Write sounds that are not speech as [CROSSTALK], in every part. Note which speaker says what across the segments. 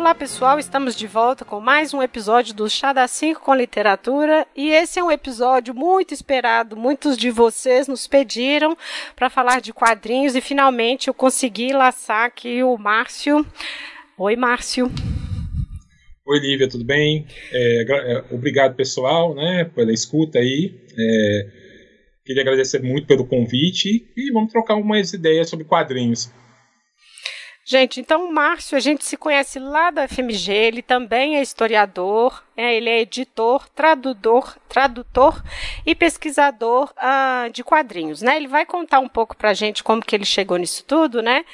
Speaker 1: Olá pessoal, estamos de volta com mais um episódio do Chá da 5 com Literatura e esse é um episódio muito esperado. Muitos de vocês nos pediram para falar de quadrinhos e finalmente eu consegui laçar aqui o Márcio. Oi, Márcio.
Speaker 2: Oi, Lívia, tudo bem? É, é, obrigado, pessoal, né, pela escuta aí. É, queria agradecer muito pelo convite e vamos trocar umas ideias sobre quadrinhos.
Speaker 1: Gente, então o Márcio, a gente se conhece lá da FMG, ele também é historiador, é, ele é editor, tradutor, tradutor e pesquisador uh, de quadrinhos, né? Ele vai contar um pouco para a gente como que ele chegou nisso tudo, né?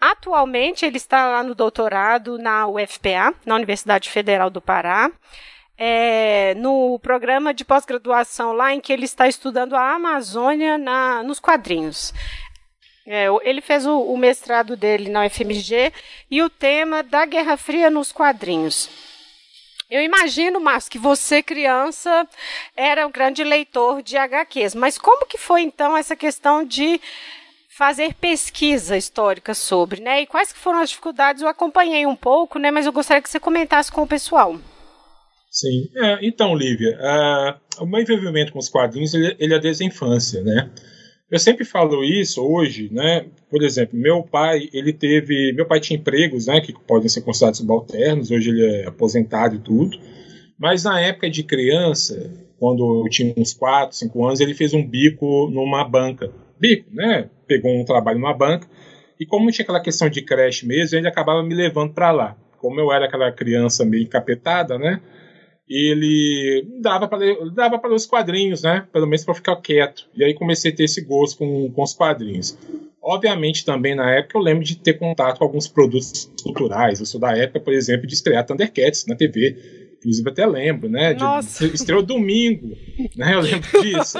Speaker 1: Atualmente ele está lá no doutorado na UFPA, na Universidade Federal do Pará. É, no programa de pós-graduação lá em que ele está estudando a Amazônia na, nos quadrinhos. É, ele fez o, o, mestrado dele na UFMG e o tema da Guerra Fria nos quadrinhos. Eu imagino, Márcio, que você, criança, era um grande leitor de HQs, mas como que foi, então, essa questão de fazer pesquisa histórica sobre, né? E quais que foram as dificuldades? Eu acompanhei um pouco, né? Mas eu gostaria que você comentasse com o pessoal.
Speaker 2: Sim. É, então, Lívia, uh, o meu envolvimento com os quadrinhos, ele, ele é desde a infância, né? Eu sempre falo isso hoje, né? Por exemplo, meu pai, ele teve, meu pai tinha empregos, né, que podem ser considerados subalternos, hoje ele é aposentado e tudo. Mas na época de criança, quando eu tinha uns 4, 5 anos, ele fez um bico numa banca. Bico, né? Pegou um trabalho numa banca. E como tinha aquela questão de creche mesmo, ele acabava me levando para lá. Como eu era aquela criança meio encapetada, né? Ele dava para ler, dava para os quadrinhos, né? Pelo menos para ficar quieto. E aí comecei a ter esse gosto com, com os quadrinhos. Obviamente, também na época eu lembro de ter contato com alguns produtos culturais. Eu sou da época, por exemplo, de estrear Thundercats na TV. Inclusive até lembro, né? De, de, estreou domingo, né? Eu lembro [LAUGHS] disso.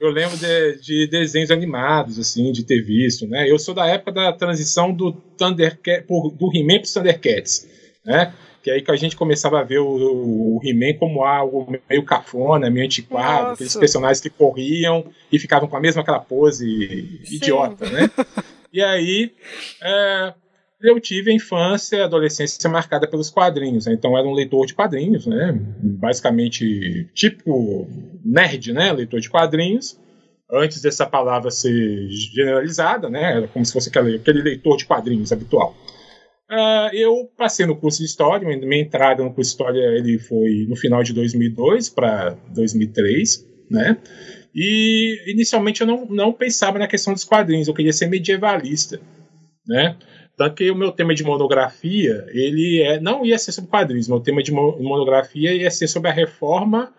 Speaker 2: Eu lembro de, de, desenhos animados, assim, de ter visto, né? Eu sou da época da transição do Thundercat, do He-Man para Thundercats, né? que aí que a gente começava a ver o, o He-Man como algo meio cafona, meio antiquado, Nossa. aqueles personagens que corriam e ficavam com a mesma aquela pose Sim. idiota, né? [LAUGHS] e aí é, eu tive a infância, a adolescência marcada pelos quadrinhos, né? então era um leitor de quadrinhos, né? Basicamente, tipo nerd, né? Leitor de quadrinhos. Antes dessa palavra ser generalizada, né? Era como se fosse aquele, aquele leitor de quadrinhos habitual. Uh, eu passei no curso de História, minha entrada no curso de História ele foi no final de 2002 para 2003, né? E inicialmente eu não, não pensava na questão dos quadrinhos, eu queria ser medievalista, né? Tanto que o meu tema de monografia, ele é, não ia ser sobre quadrinhos, meu tema de monografia ia ser sobre a reforma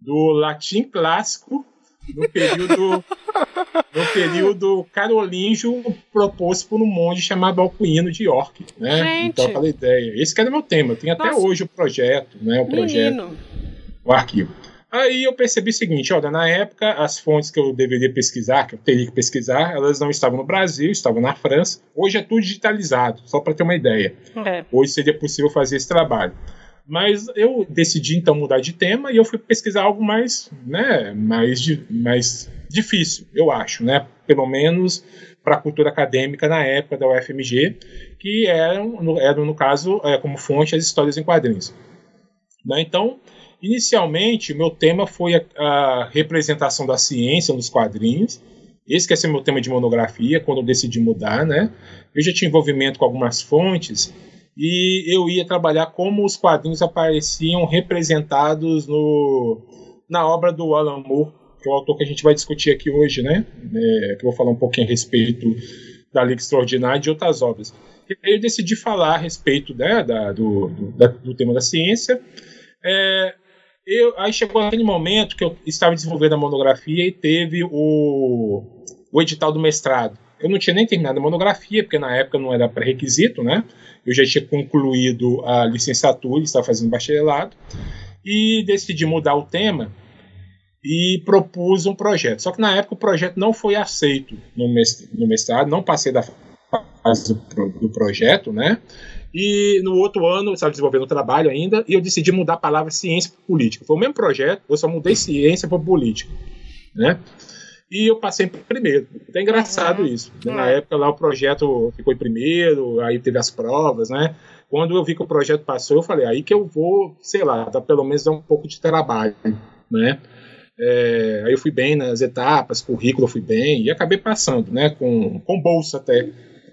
Speaker 2: do latim clássico no período [LAUGHS] no período carolíngio proposto por um monge chamado Alcuino de York, né? Gente. Então aquela ideia. Esse que era meu tema. Tem até Nossa. hoje o projeto, né? O projeto, Menino. o arquivo. Aí eu percebi o seguinte, olha, na época as fontes que eu deveria pesquisar, que eu teria que pesquisar, elas não estavam no Brasil, estavam na França. Hoje é tudo digitalizado, só para ter uma ideia. É. Hoje seria possível fazer esse trabalho. Mas eu decidi então mudar de tema e eu fui pesquisar algo mais, né, mais, mais difícil, eu acho, né? Pelo menos para a cultura acadêmica na época da UFMG, que eram, eram no caso, é, como fonte as histórias em quadrinhos. Né? Então, inicialmente, meu tema foi a, a, representação da ciência nos quadrinhos. Esse que é ser meu tema de monografia, quando eu decidi mudar, né? Eu já tinha envolvimento com algumas fontes e eu ia trabalhar como os quadrinhos apareciam representados no, na obra do Alan Moore, que é o autor que a gente vai discutir aqui hoje, né? É, que eu vou falar um pouquinho a respeito da Liga Extraordinária e de outras obras. Eu decidi falar a respeito né, da, do, do, da, do, tema da ciência. É, eu, aí chegou aquele momento que eu estava desenvolvendo a monografia e teve o, o edital do mestrado. Eu não tinha nem terminado a monografia, porque na época não era pré-requisito, né? Eu já tinha concluído a licenciatura, estava fazendo bacharelado, e decidi mudar o tema e propus um projeto. Só que na época o projeto não foi aceito no mestrado, não passei da fase do projeto, né? E no outro ano eu estava desenvolvendo o trabalho ainda e eu decidi mudar a palavra ciência para política. Foi o mesmo projeto, eu só mudei ciência para política, né? E eu passei em primeiro. É engraçado uhum. isso. Uhum. Na época lá o projeto ficou em primeiro, aí teve as provas, né? Quando eu vi que o projeto passou, eu falei, aí que eu vou, sei lá, dar pelo menos dar um pouco de trabalho, né? É, aí eu fui bem nas etapas, currículo eu fui bem, e acabei passando, né? Com, com bolsa até,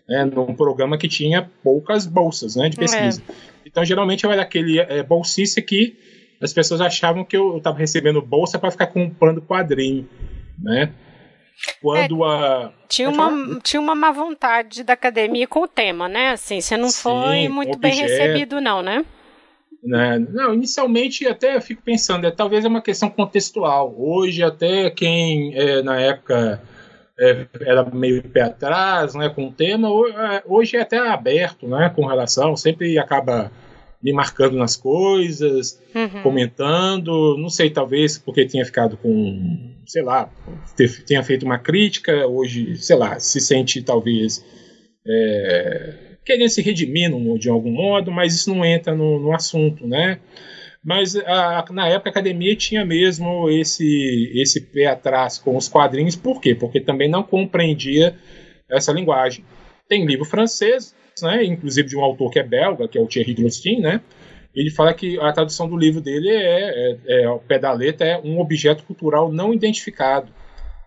Speaker 2: né, num programa que tinha poucas bolsas, né? De pesquisa. É. Então, geralmente, eu era aquele é, bolsista que as pessoas achavam que eu estava recebendo bolsa para ficar comprando quadrinho, né? Quando é, a.
Speaker 1: Tinha uma, tinha uma má vontade da academia com o tema, né? Assim, você não Sim, foi muito objeto, bem recebido, não, né?
Speaker 2: né? Não, inicialmente até fico pensando, é, talvez é uma questão contextual. Hoje, até quem é, na época é, era meio pé atrás né, com o tema, é, hoje é até aberto né, com relação, sempre acaba me marcando nas coisas, uhum. comentando. Não sei, talvez porque tinha ficado com, sei lá, tenha feito uma crítica, hoje, sei lá, se sente talvez é, querendo se redimir de algum modo, mas isso não entra no, no assunto, né? Mas a, na época a academia tinha mesmo esse, esse pé atrás com os quadrinhos, por quê? Porque também não compreendia essa linguagem. Tem livro francês, né, inclusive de um autor que é belga, que é o Thierry Grostin, né, ele fala que a tradução do livro dele é, é, é ao pé da letra, é um objeto cultural não identificado.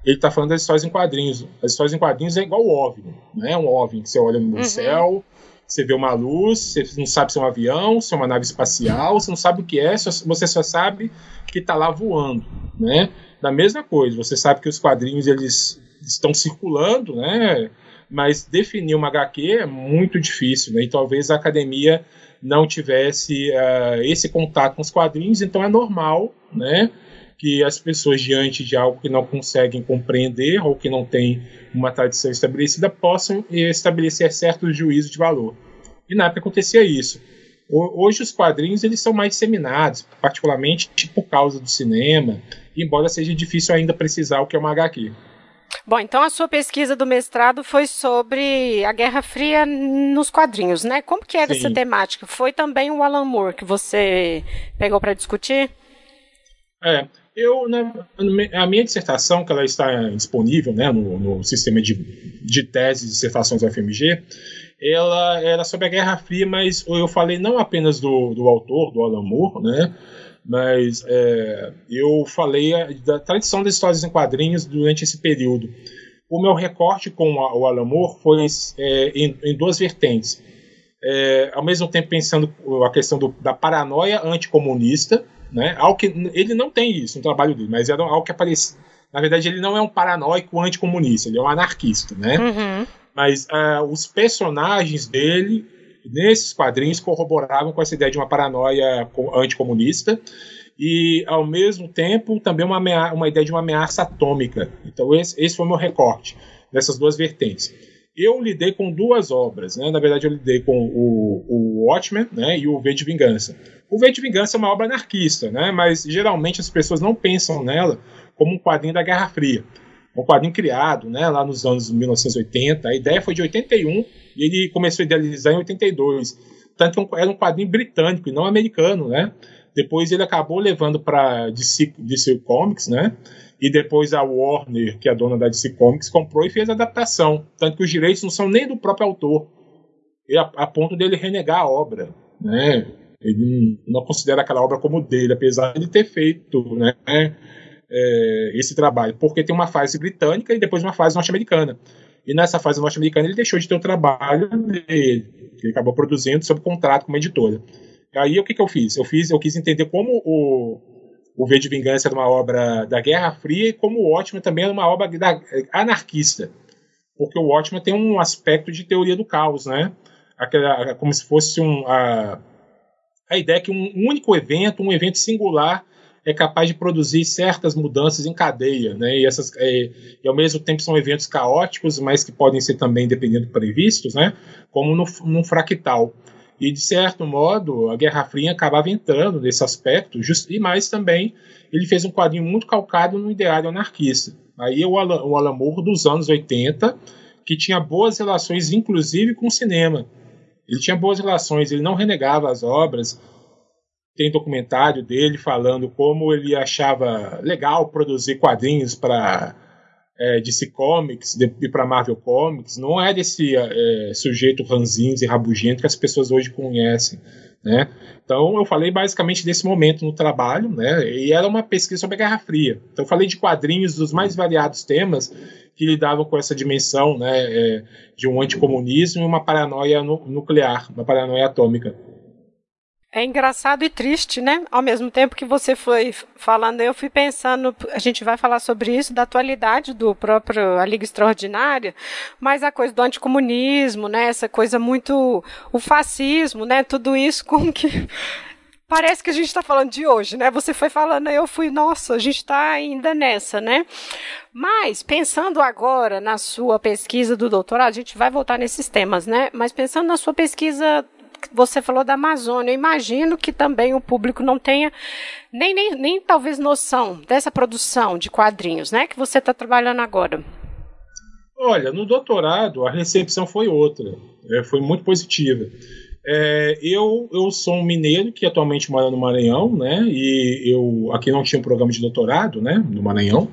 Speaker 2: Ele está falando das histórias em quadrinhos. As histórias em quadrinhos é igual o OVNI, né? Um OVNI que você olha no uhum. céu, você vê uma luz, você não sabe se é um avião, se é uma nave espacial, você não sabe o que é, você só sabe que está lá voando, né? Da mesma coisa, você sabe que os quadrinhos eles estão circulando, né? Mas definir uma HQ é muito difícil, né? E talvez a academia não tivesse uh, esse contato com os quadrinhos, então é normal, né? Que as pessoas, diante de algo que não conseguem compreender ou que não tem uma tradição estabelecida, possam estabelecer certos juízos de valor. E na época acontecia isso. Hoje os quadrinhos eles são mais disseminados, particularmente por causa do cinema, embora seja difícil ainda precisar o que é uma HQ.
Speaker 1: Bom, então a sua pesquisa do mestrado foi sobre a Guerra Fria nos quadrinhos, né? Como que era Sim. essa temática? Foi também o Alan Moore que você pegou para discutir?
Speaker 2: É, eu na, a minha dissertação, que ela está disponível, né, no, no sistema de, de teses e dissertações do FMG, ela era sobre a Guerra Fria, mas eu falei não apenas do, do autor, do Alan Moore, né? Mas é, eu falei da tradição das histórias em quadrinhos durante esse período. O meu recorte com o Alan Moore foi é, em, em, duas vertentes. É, ao mesmo tempo pensando a questão do, da paranoia anticomunista, né? Algo que ele não tem isso no trabalho dele, mas era algo que aparecia. Na verdade, ele não é um paranoico anticomunista, ele é um anarquista, né? Uhum. Mas uh, os personagens dele nesses quadrinhos corroboravam com essa ideia de uma paranoia anticomunista e, ao mesmo tempo, também uma, uma ideia de uma ameaça atômica. Então, esse, esse foi o meu recorte dessas duas vertentes. Eu lidei com duas obras, né? na verdade, eu lidei com o, o Watchmen né? e o V de Vingança. O V de Vingança é uma obra anarquista, né? mas geralmente as pessoas não pensam nela como um quadrinho da Guerra Fria um quadrinho criado né, lá nos anos 1980. A ideia foi de 81 e ele começou a idealizar em 82. Tanto que era um quadrinho britânico e não americano, né? Depois ele acabou levando para DC, DC Comics, né? E depois a Warner, que é a dona da DC Comics, comprou e fez a adaptação. Tanto que os direitos não são nem do próprio autor. A, a ponto dele renegar a obra, né? Ele não considera aquela obra como dele, apesar de ter feito, né? é, esse trabalho, porque tem uma fase britânica e depois uma fase norte-americana. E nessa fase norte-americana ele deixou de ter o trabalho dele, que ele acabou produzindo sob contrato com uma editora. Aí o que, que eu fiz? Eu fiz, eu quis entender como o, o V de Vingança era uma obra da Guerra Fria e como o Watchmen também era uma obra da, anarquista. Porque o Watchmen tem um aspecto de teoria do caos, né? Aquela, como se fosse um, a, a ideia que um único evento, um evento singular, é capaz de produzir certas mudanças em cadeia, né? E, essas, é, e ao mesmo tempo são eventos caóticos, mas que podem ser também, dependendo, previstos, né? Como no, num fractal. E, de certo modo, a Guerra Fria acabava entrando nesse aspecto, just, e mais também, ele fez um quadrinho muito calcado no ideário anarquista. Aí o Alan, o Alan Moore dos anos 80, que tinha boas relações, inclusive, com o cinema. Ele tinha boas relações, ele não renegava as obras, tem documentário dele falando como ele achava legal produzir quadrinhos para é, DC Comics, de para Marvel Comics, não é desse é, sujeito ranzinho e rabugento que as pessoas hoje conhecem, né? Então eu falei basicamente desse momento no trabalho, né? E era uma pesquisa sobre a Guerra Fria. Então eu falei de quadrinhos dos mais variados temas que lidavam com essa dimensão, né, é, de um anticomunismo e uma paranoia nuclear, uma paranoia atômica.
Speaker 1: É engraçado e triste, né? Ao mesmo tempo que você foi falando, eu fui pensando, a gente vai falar sobre isso, da atualidade do próprio A Liga Extraordinária, mas a coisa do anticomunismo, né? Essa coisa muito. o fascismo, né? Tudo isso como que. [LAUGHS] Parece que a gente está falando de hoje, né? Você foi falando, eu fui, nossa, a gente está ainda nessa, né? Mas, pensando agora na sua pesquisa do doutorado, a gente vai voltar nesses temas, né? Mas pensando na sua pesquisa você falou da Amazônia. Eu imagino que também o público não tenha nem, nem, nem talvez noção dessa produção de quadrinhos, né? Que você está trabalhando agora.
Speaker 2: Olha, no doutorado a recepção foi outra, é, foi muito positiva. É, eu, eu sou um mineiro que atualmente mora no Maranhão, né? E eu aqui não tinha um programa de doutorado, né? No Maranhão.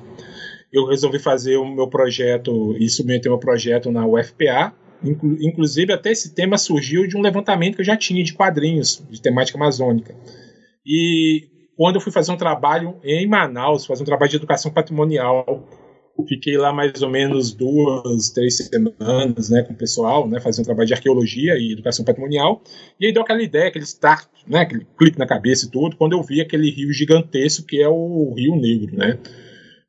Speaker 2: Eu resolvi fazer o meu projeto e submeter meu projeto na UFPA, Inclusive, até esse tema surgiu de um levantamento que eu já tinha de quadrinhos, de temática amazônica. E quando eu fui fazer um trabalho em Manaus, fazer um trabalho de educação patrimonial, fiquei lá mais ou menos duas, três semanas, né, com o pessoal, né, fazendo um trabalho de arqueologia e educação patrimonial, e aí deu aquela ideia, aquele start, né, aquele clique na cabeça e tudo, quando eu vi aquele rio gigantesco que é o Rio Negro, né,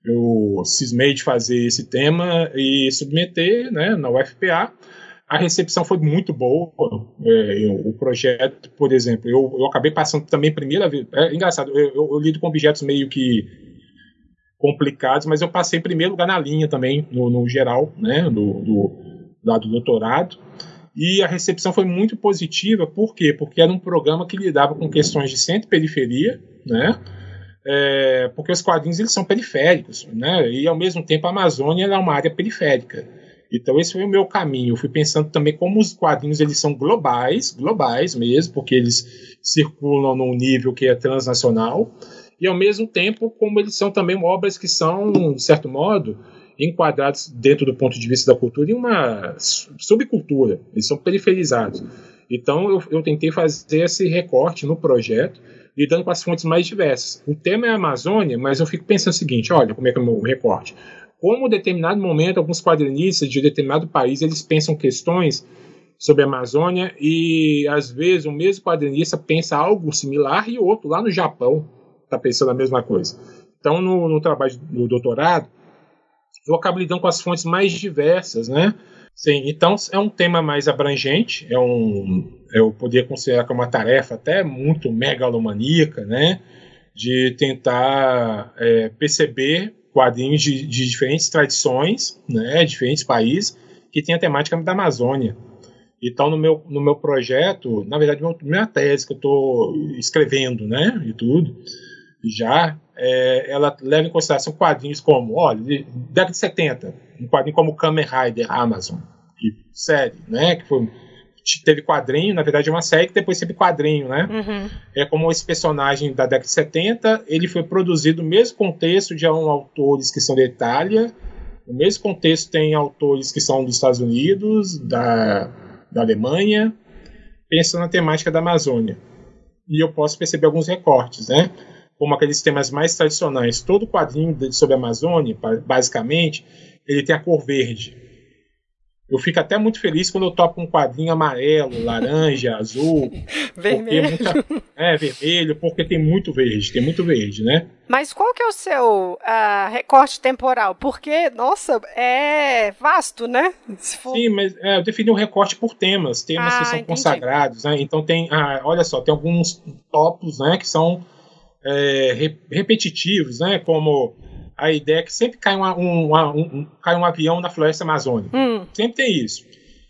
Speaker 2: eu cismei de fazer esse tema e submeter, né, na UFPA, a recepção foi muito boa. É, eu, o projeto, por exemplo, eu, eu acabei passando também primeira vez. É engraçado, eu, eu, eu, lido com objetos meio que complicados, mas eu passei primeiro lugar na linha também, no, no geral, né, do, do, lá do doutorado. E a recepção foi muito positiva, por quê? Porque era um programa que lidava com questões de centro e periferia, né? É, porque os quadrinhos eles são periféricos, né? E ao mesmo tempo a Amazônia é uma área periférica. Então esse foi o meu caminho. Eu fui pensando também como os quadrinhos eles são globais, globais mesmo, porque eles circulam num nível que é transnacional, e ao mesmo tempo como eles são também obras que são, de certo modo, enquadrados dentro do ponto de vista da cultura em uma subcultura. Eles são periferizados. Então eu, eu tentei fazer esse recorte no projeto, lidando com as fontes mais diversas. O tema é a Amazônia, mas eu fico pensando o seguinte: olha como é que é o meu recorte como em determinado momento alguns quadrinistas de determinado país eles pensam questões sobre a Amazônia e às vezes o mesmo quadrinista pensa algo similar e outro lá no Japão está pensando a mesma coisa. Então no, no trabalho do doutorado eu acabo lidando com as fontes mais diversas, né? Sim, então é um tema mais abrangente, é um, eu poderia considerar que é uma tarefa até muito megalomaníaca, né? De tentar é, perceber quadrinhos de, de diferentes tradições, né, diferentes países, que tem a temática da Amazônia. Então, no meu, no meu projeto, na verdade, minha tese que eu estou escrevendo, né, e tudo, já, é, ela leva em consideração quadrinhos como, olha, década de 70, um quadrinho como Kamen Rider Amazon, que série, né, que foi teve quadrinho, na verdade é uma série que depois teve quadrinho, né? Uhum. É como esse personagem da década de 70, ele foi produzido no mesmo contexto de um, autores que são da Itália, no mesmo contexto tem autores que são dos Estados Unidos, da, da Alemanha, pensando na temática da Amazônia. E eu posso perceber alguns recortes, né? Como aqueles temas mais tradicionais. Todo quadrinho sobre a Amazônia, basicamente, ele tem a cor verde eu fico até muito feliz quando eu topo um quadrinho amarelo, laranja, azul. [LAUGHS]
Speaker 1: vermelho.
Speaker 2: É, muita, é, vermelho, porque tem muito verde, tem muito verde, né?
Speaker 1: Mas qual que é o seu uh, recorte temporal? Porque, nossa, é vasto, né?
Speaker 2: For... Sim, mas é, eu defini um recorte por temas, temas ah, que são entendi. consagrados, né? Então tem, ah, olha só, tem alguns topos, né, que são é, repetitivos, né? Como a ideia é que sempre cai, uma, um, um, cai um avião na floresta amazônica. Hum. Sempre tem isso.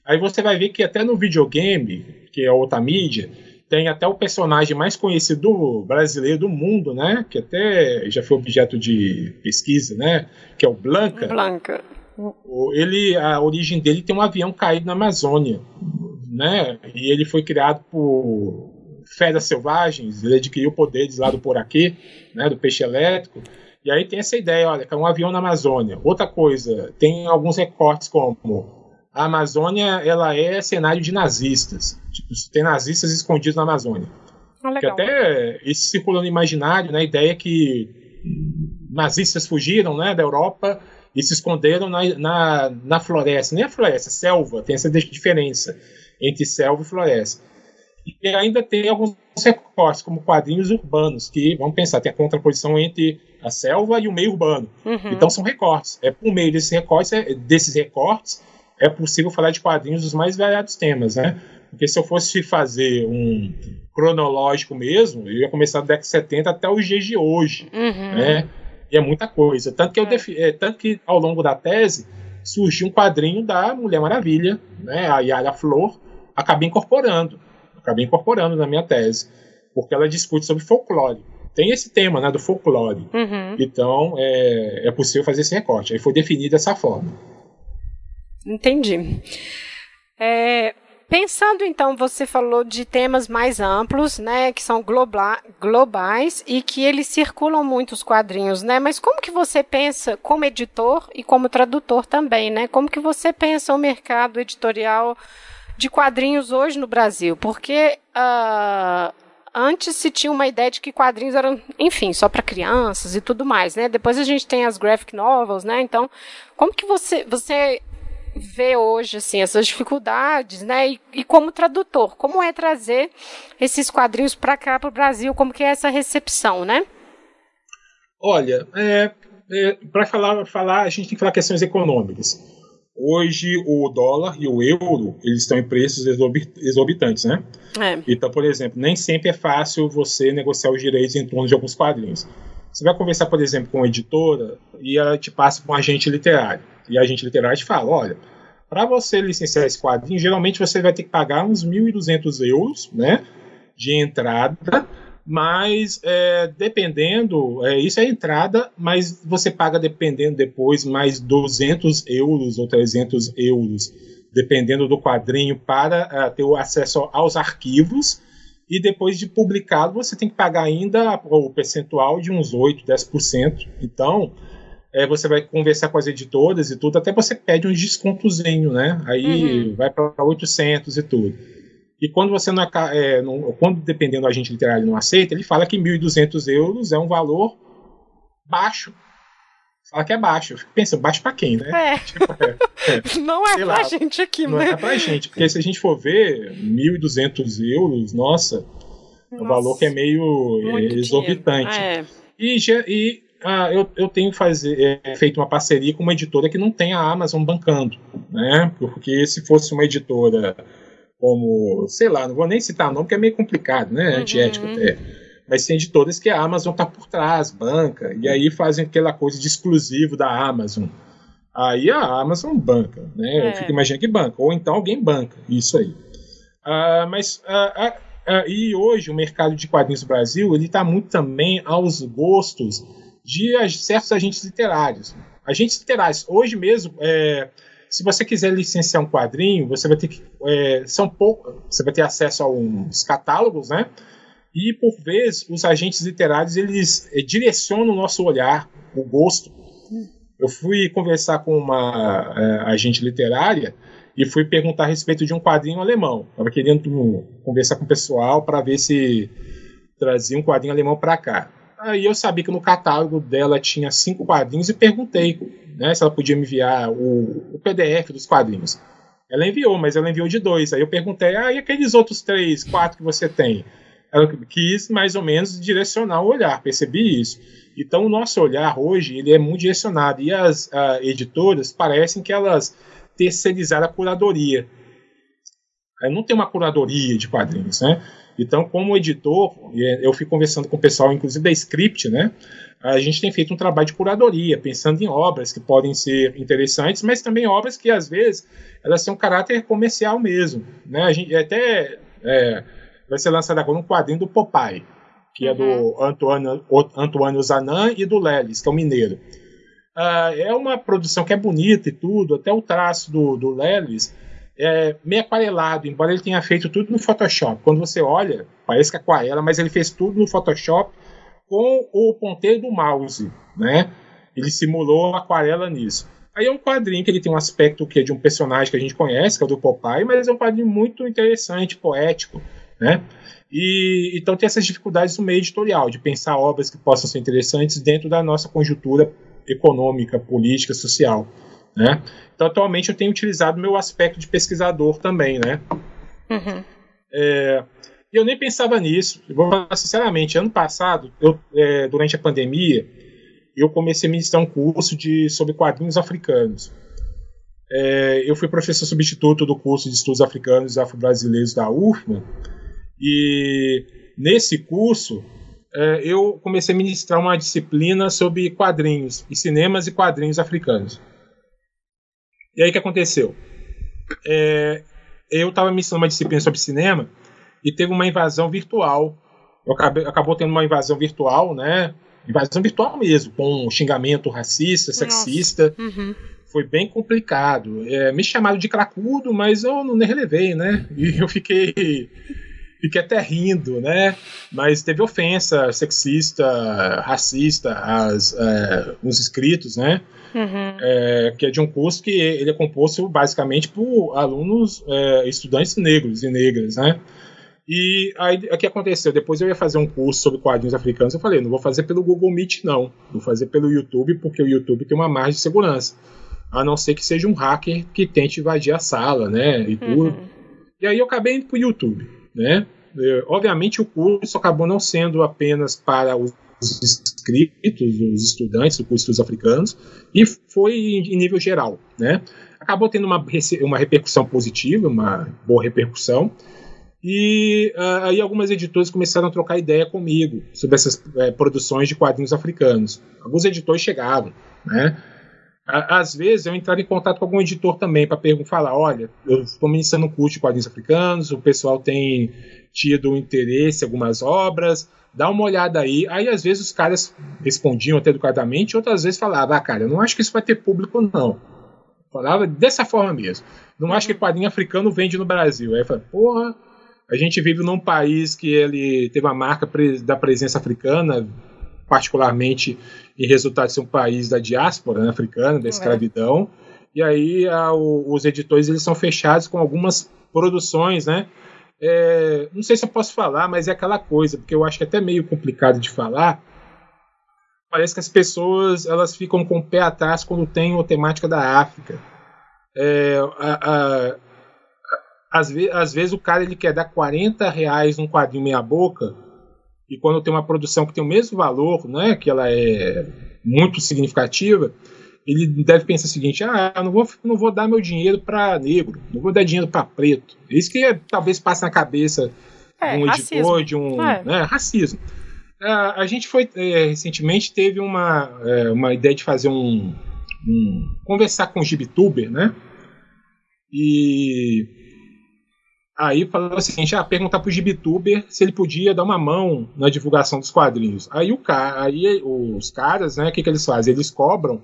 Speaker 2: Aí você vai ver que até no videogame, que é outra mídia, tem até o personagem mais conhecido brasileiro do mundo, né? Que até já foi objeto de pesquisa, né? Que é o Blanca.
Speaker 1: Blanca.
Speaker 2: Ele, a origem dele tem um avião caído na Amazônia, né? E ele foi criado por feras selvagens, ele adquiriu poderes lá do poraquê, né? Do peixe elétrico E aí tem essa ideia, olha, que é um avião na Amazônia. Outra coisa, tem alguns recortes como a Amazônia ela é cenário de nazistas. Tipo, tem nazistas escondidos na Amazônia.
Speaker 1: Ah,
Speaker 2: que até isso circula no imaginário, né? A ideia que nazistas fugiram né, da Europa e se esconderam na, na, na floresta. Nem a floresta, selva, tem essa diferença entre selva e floresta. E ainda tem alguns recortes, como quadrinhos urbanos, que, vamos pensar, tem a contraposição entre a selva e o meio urbano.
Speaker 1: Uhum.
Speaker 2: Então são recortes. É por meio desses recortes, é, desses recortes é possível falar de quadrinhos dos mais variados temas, né? Porque se eu fosse fazer um cronológico mesmo, eu ia começar da década de 70 até os dias de hoje,
Speaker 1: uhum.
Speaker 2: né? E é muita coisa. Tanto que, eu defi é, tanto que ao longo da tese surgiu um quadrinho da Mulher Maravilha, né? A Yara Flor, acabei incorporando. Acabei incorporando na minha tese. Porque ela discute sobre folclore. Tem esse tema, né? Do folclore.
Speaker 1: Uhum.
Speaker 2: Então, é, é possível fazer esse recorte. Aí foi definido dessa forma.
Speaker 1: Entendi. É, Pensando então, você falou de temas mais amplos, né, que são globa globais e que eles circulam muito os quadrinhos, né? Mas como que você pensa como editor e como tradutor também, né? Como que você pensa o mercado editorial de quadrinhos hoje no Brasil? Porque uh, antes se tinha uma ideia de que quadrinhos eram, enfim, só para crianças e tudo mais, né? Depois a gente tem as graphic novels, né? Então, como que você você vê hoje assim essas dificuldades, né? E, e como tradutor, como é trazer esses quadrinhos para cá para o Brasil? Como que é essa recepção, né?
Speaker 2: Olha, é, é, para falar, falar, a gente tem que falar questões econômicas. Hoje o dólar e o euro eles estão em preços exorbitantes, né?
Speaker 1: É.
Speaker 2: Então, por exemplo, nem sempre é fácil você negociar os direitos em torno de alguns quadrinhos. Você vai conversar, por exemplo, com uma editora e ela te passa para um agente literário. E a agente literário te fala: olha, para você licenciar esse quadrinho, geralmente você vai ter que pagar uns 1.200 euros né, de entrada, mas é, dependendo, é, isso é entrada, mas você paga dependendo depois mais 200 euros ou 300 euros, dependendo do quadrinho, para uh, ter o acesso aos arquivos e depois de publicado você tem que pagar ainda o percentual de uns 8, 10%. Então, é, você vai conversar com as editoras e tudo, até você pede um descontozinho, né? Aí uhum. vai para 800 e tudo. E quando você não, é, não, quando dependendo do agente literário não aceita, ele fala que 1.200 euros é um valor baixo. Fala que é baixo. Pensa, baixo para quem, né?
Speaker 1: É. [LAUGHS] Tipo, é, é. [LAUGHS] Não é pra lá, gente aqui,
Speaker 2: não
Speaker 1: né?
Speaker 2: Não é pra gente, porque se a gente for ver 1.200 euros, nossa, nossa, o valor que é meio é, exorbitante.
Speaker 1: É.
Speaker 2: E, e ah, eu, eu tenho fazer, é, feito uma parceria com uma editora que não tem a Amazon bancando, né? Porque se fosse uma editora como, sei lá, não vou nem citar o nome, porque é meio complicado, né?
Speaker 1: Uhum.
Speaker 2: Antiético até. Mas tem editoras que a Amazon está por trás, banca, e aí fazem aquela coisa de exclusivo da Amazon. Aí a Amazon banca, né? É. Eu fico imaginando que banca, ou então alguém banca, isso aí. Ah, mas ah, ah, ah e hoje o mercado de quadrinhos do Brasil ele está muito também aos gostos de certos agentes literários. Agentes literários, hoje mesmo, é, se você quiser licenciar um quadrinho, você vai ter que. É, são você vai ter acesso a uns catálogos, né? E por vezes os agentes literários eles é, direcionam o nosso olhar, o gosto. Eu fui conversar com uma é, agente literária e fui perguntar a respeito de um quadrinho alemão. Estava querendo conversar com o pessoal para ver se trazia um quadrinho alemão para cá. Aí eu sabia que no catálogo dela tinha cinco quadrinhos e perguntei né, se ela podia me enviar o, o, PDF dos quadrinhos. Ela enviou, mas ela enviou de dois. Aí eu perguntei, ah, e aqueles outros três, quatro que você tem? Ela quis mais ou menos direcionar o olhar, percebi isso. Então o nosso olhar hoje ele é muito direcionado e as uh, editoras parecem que elas terceirizaram a curadoria. Não tem uma curadoria de quadrinhos, né? Então, como editor, é, eu fui conversando com o pessoal, inclusive da Script, né? A gente tem feito um trabalho de curadoria, pensando em obras que podem ser interessantes, mas também obras que às vezes elas têm um caráter comercial mesmo, né? A gente até é, vai ser lançado agora um quadrinho do Popeye, que uhum. é do. Antônio, Antônio Zanan e do Lelis, que é o mineiro. Uh, é uma produção que é bonita e tudo, até o traço do, do Lelis é, meio aquarelado, embora ele tenha feito tudo no Photoshop. Quando você olha, parece que é aquarela, mas ele fez tudo no Photoshop com o ponteiro do mouse, né? Ele simulou aquarela nisso. Aí é um quadrinho que ele tem um aspecto que é de um personagem que a gente conhece, que é o do Popeye, mas é um quadrinho muito interessante, poético, né? E então tem essas dificuldades no meio editorial, de pensar obras que possam ser interessantes dentro da nossa conjuntura econômica, política, social, né? Então atualmente eu tenho utilizado meu aspecto de pesquisador também, né? Uhum. É, eu nem pensava nisso. Eu vou falar sinceramente, ano passado, eu, é, durante a pandemia, eu comecei a ministrar um curso de, sobre quadrinhos africanos. É, eu fui professor substituto do curso de estudos africanos e afro-brasileiros da UFMA, e nesse curso é, eu comecei a ministrar uma disciplina sobre quadrinhos, e cinemas e quadrinhos africanos. E aí o que aconteceu? É, eu estava ministrando uma disciplina sobre cinema e teve uma invasão virtual. Acabei, acabou tendo uma invasão virtual, né? Invasão virtual mesmo, com xingamento racista, sexista. Uhum. Foi bem complicado. É, me chamaram de cracudo, mas eu não relevei, né? E eu fiquei fiquei até rindo, né? Mas teve ofensa sexista, racista às, é, uns inscritos, né? Uhum. É, que é de um curso que ele é composto basicamente por alunos, é, estudantes negros e negras, né? E aí, o que aconteceu? Depois eu ia fazer um curso sobre quadrinhos africanos. Eu falei, não vou fazer pelo Google Meet, não. Vou fazer pelo YouTube, porque o YouTube tem uma margem de segurança. A não ser que seja um hacker que tente invadir a sala, né? E tudo. Uhum. E aí eu acabei indo pro YouTube, né? É, obviamente o curso acabou não sendo apenas para os inscritos, os estudantes do curso dos africanos, e foi em nível geral, né? Acabou tendo uma, uma repercussão positiva, uma boa repercussão, e uh, aí algumas editoras começaram a trocar ideia comigo sobre essas é, produções de quadrinhos africanos. Alguns editores chegaram, né? Às vezes eu entrava em contato com algum editor também para falar, olha, eu estou iniciando um curso de quadrinhos africanos, o pessoal tem tido interesse em algumas obras, dá uma olhada aí. Aí às vezes os caras respondiam até educadamente, outras vezes falavam, ah, cara, eu não acho que isso vai ter público não. Falava dessa forma mesmo. Não acho que quadrinho africano vende no Brasil. Aí eu porra, a gente vive num país que ele teve a marca da presença africana, particularmente em resultado de ser um país da diáspora né, africana, da é. escravidão. É. E aí a, o, os editores eles são fechados com algumas produções, né? É, não sei se eu posso falar, mas é aquela coisa, porque eu acho que é até meio complicado de falar. Parece que as pessoas elas ficam com o pé atrás quando tem a temática da África. É, a, a, às, ve às vezes o cara ele quer dar 40 reais num quadrinho meia boca e quando tem uma produção que tem o mesmo valor, né, que ela é muito significativa, ele deve pensar o seguinte: ah, eu não vou, não vou dar meu dinheiro para negro, não vou dar dinheiro para preto. Isso que talvez passe na cabeça é, de um racismo. editor, de um é. né, racismo. Uh, a gente foi é, recentemente teve uma, é, uma ideia de fazer um, um conversar com o Gibituber, né? E Aí falou o seguinte: ah, perguntar pro Gibituber se ele podia dar uma mão na divulgação dos quadrinhos. Aí, o ca... aí os caras, né, o que, que eles fazem? Eles cobram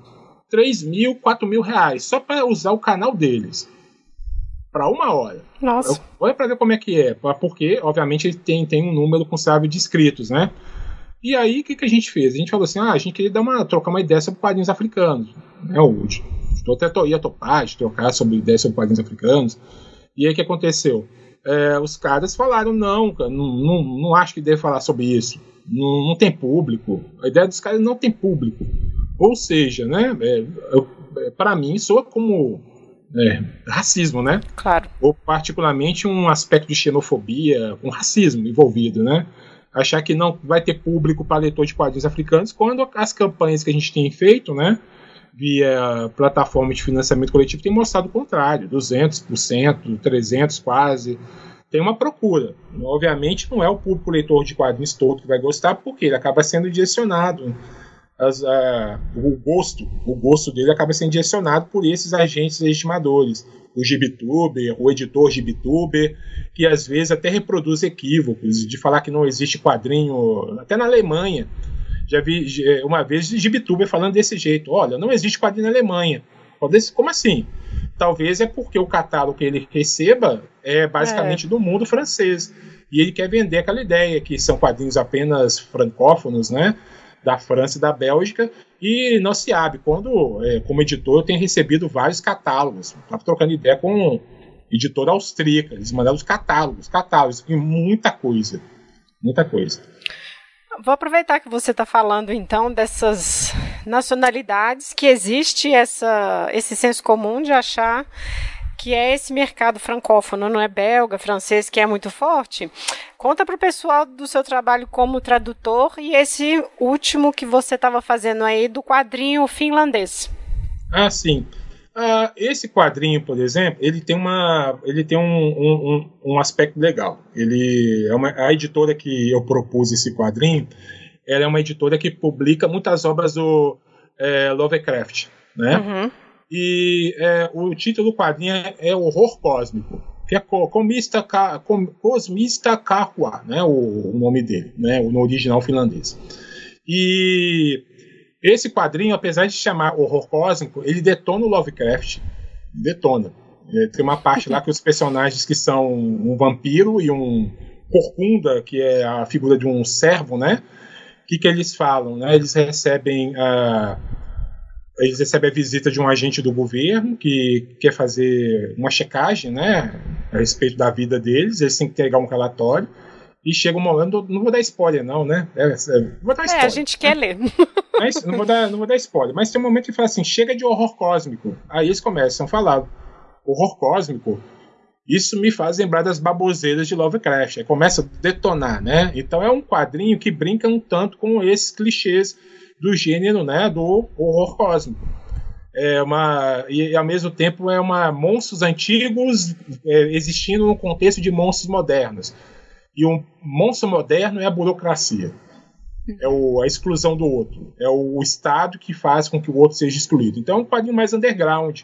Speaker 2: 3 mil, 4 mil reais só para usar o canal deles. Para uma hora.
Speaker 1: Nossa.
Speaker 2: Olha para ver como é que é. Porque, obviamente, ele tem, tem um número considerável de inscritos, né? E aí, o que, que a gente fez? A gente falou assim: ah, a gente queria dar uma, trocar uma ideia sobre quadrinhos africanos. Né, hoje. Eu até ia topar de trocar sobre ideias sobre quadrinhos africanos. E aí, o que aconteceu? É, os caras falaram: não, não, não, não acho que deve falar sobre isso. Não, não tem público. A ideia dos caras não tem público. Ou seja, né, é, é, para mim soa como é, racismo, né?
Speaker 1: Claro.
Speaker 2: Ou particularmente um aspecto de xenofobia, um racismo envolvido, né? Achar que não vai ter público para leitor de quadrinhos africanos, quando as campanhas que a gente tem feito, né? Via plataforma de financiamento coletivo tem mostrado o contrário, 200%, 300% quase. Tem uma procura. Obviamente não é o público leitor de quadrinhos todo que vai gostar, porque ele acaba sendo direcionado. As, a, o gosto, o gosto dele acaba sendo direcionado por esses agentes legitimadores, o Gibituber, o editor Gibituber, que às vezes até reproduz equívocos de falar que não existe quadrinho, até na Alemanha já vi uma vez Gibituber falando desse jeito: olha, não existe quadrinho na Alemanha. Como assim? talvez é porque o catálogo que ele receba é basicamente é. do mundo francês. E ele quer vender aquela ideia que são quadrinhos apenas francófonos, né? Da França e da Bélgica, e não se abre. Quando, é, como editor, eu tenho recebido vários catálogos. Estava trocando ideia com editora austríaca, eles mandaram os catálogos, catálogos, e muita coisa. Muita coisa.
Speaker 1: Vou aproveitar que você está falando então dessas nacionalidades, que existe essa, esse senso comum de achar que é esse mercado francófono, não é belga, francês, que é muito forte. Conta para o pessoal do seu trabalho como tradutor e esse último que você estava fazendo aí do quadrinho finlandês.
Speaker 2: Ah, sim. Uh, esse quadrinho, por exemplo, ele tem, uma, ele tem um, um, um aspecto legal. Ele é uma, a editora que eu propus esse quadrinho, ela é uma editora que publica muitas obras do é, Lovecraft, né? Uhum. E é, o título do quadrinho é, é Horror Cósmico, que é Comista, Com, Cosmista Kahua, né? O, o, nome dele, né? No original finlandês. E esse quadrinho, apesar de chamar Horror Cósmico, ele detona o Lovecraft. Detona. É, tem uma parte lá que os personagens que são um vampiro e um corcunda, que é a figura de um servo, né? O que, que eles falam? Né? Eles recebem a eles recebem a visita de um agente do governo que quer fazer uma checagem né, a respeito da vida deles, eles têm que entregar um relatório. E chega um momento, não vou dar spoiler, não, né? É, é, vou dar spoiler.
Speaker 1: É, a gente quer ler.
Speaker 2: Mas não vou, dar, não vou dar spoiler. Mas tem um momento que fala assim: chega de horror cósmico. Aí eles começam a falar: horror cósmico. Isso me faz lembrar das baboseiras de Lovecraft. Aí começa a detonar, né? Então é um quadrinho que brinca um tanto com esses clichês do gênero, né? Do horror cósmico. É uma, e ao mesmo tempo é uma monstros antigos é, existindo no contexto de monstros modernos. E um monstro moderno é a burocracia. É o, a exclusão do outro. É o Estado que faz com que o outro seja excluído. Então é um quadrinho mais underground.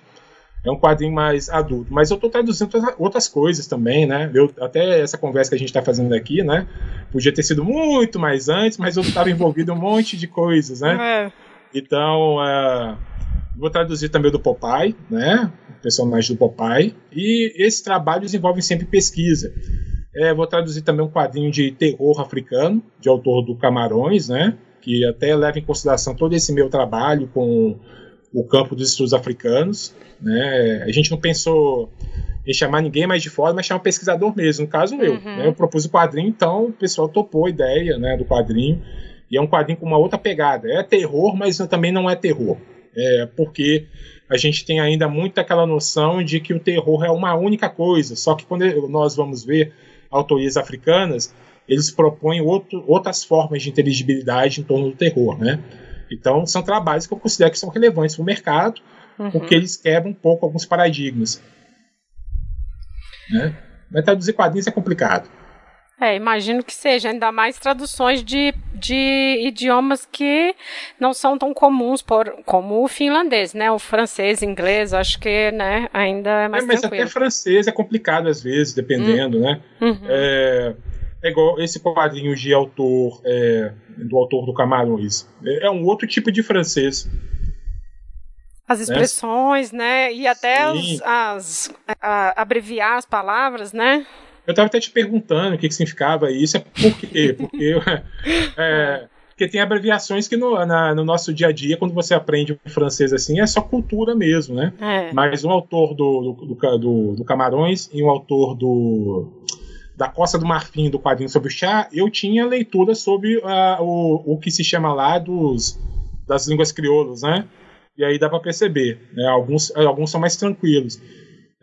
Speaker 2: É um quadrinho mais adulto. Mas eu estou traduzindo outras coisas também, né? Eu, até essa conversa que a gente está fazendo aqui, né? Podia ter sido muito mais antes, mas eu estava envolvido em um monte de coisas, né? É. Então, uh, vou traduzir também o do Popeye, né? O personagem do Popeye. E esses trabalhos envolvem sempre pesquisa. É, vou traduzir também um quadrinho de terror africano, de autor do Camarões, né? Que até leva em consideração todo esse meu trabalho com o campo dos estudos africanos. Né? A gente não pensou em chamar ninguém mais de fora, mas chamar um pesquisador mesmo, no caso eu. Uhum. Né? Eu propus o quadrinho, então o pessoal topou a ideia né, do quadrinho. E é um quadrinho com uma outra pegada. É terror, mas também não é terror. É porque a gente tem ainda muito aquela noção de que o terror é uma única coisa. Só que quando nós vamos ver autorias africanas, eles propõem outro, outras formas de inteligibilidade em torno do terror, né? Então, são trabalhos que eu considero que são relevantes para o mercado, uhum. porque eles quebram um pouco alguns paradigmas. Né? Mas traduzir quadrinhos é complicado.
Speaker 1: É, imagino que seja, ainda mais traduções de, de idiomas que não são tão comuns, por, como o finlandês, né? O francês, inglês, acho que né, ainda é mais é, mas tranquilo.
Speaker 2: até francês é complicado às vezes, dependendo, hum. né? Uhum. É, é igual esse quadrinho de autor, é, do autor do Camarões. É, é um outro tipo de francês.
Speaker 1: As né? expressões, né? né? E até as, as a, abreviar as palavras, né?
Speaker 2: Eu estava até te perguntando o que, que significava isso. É por quê? Porque, é, porque tem abreviações que no, na, no nosso dia a dia, quando você aprende francês assim, é só cultura mesmo, né? É. Mas um autor do, do, do, do Camarões e um autor do da Costa do Marfim, do quadrinho sobre o chá, eu tinha leitura sobre uh, o, o que se chama lá dos, das línguas crioulas, né? E aí dá para perceber, né? Alguns, alguns são mais tranquilos.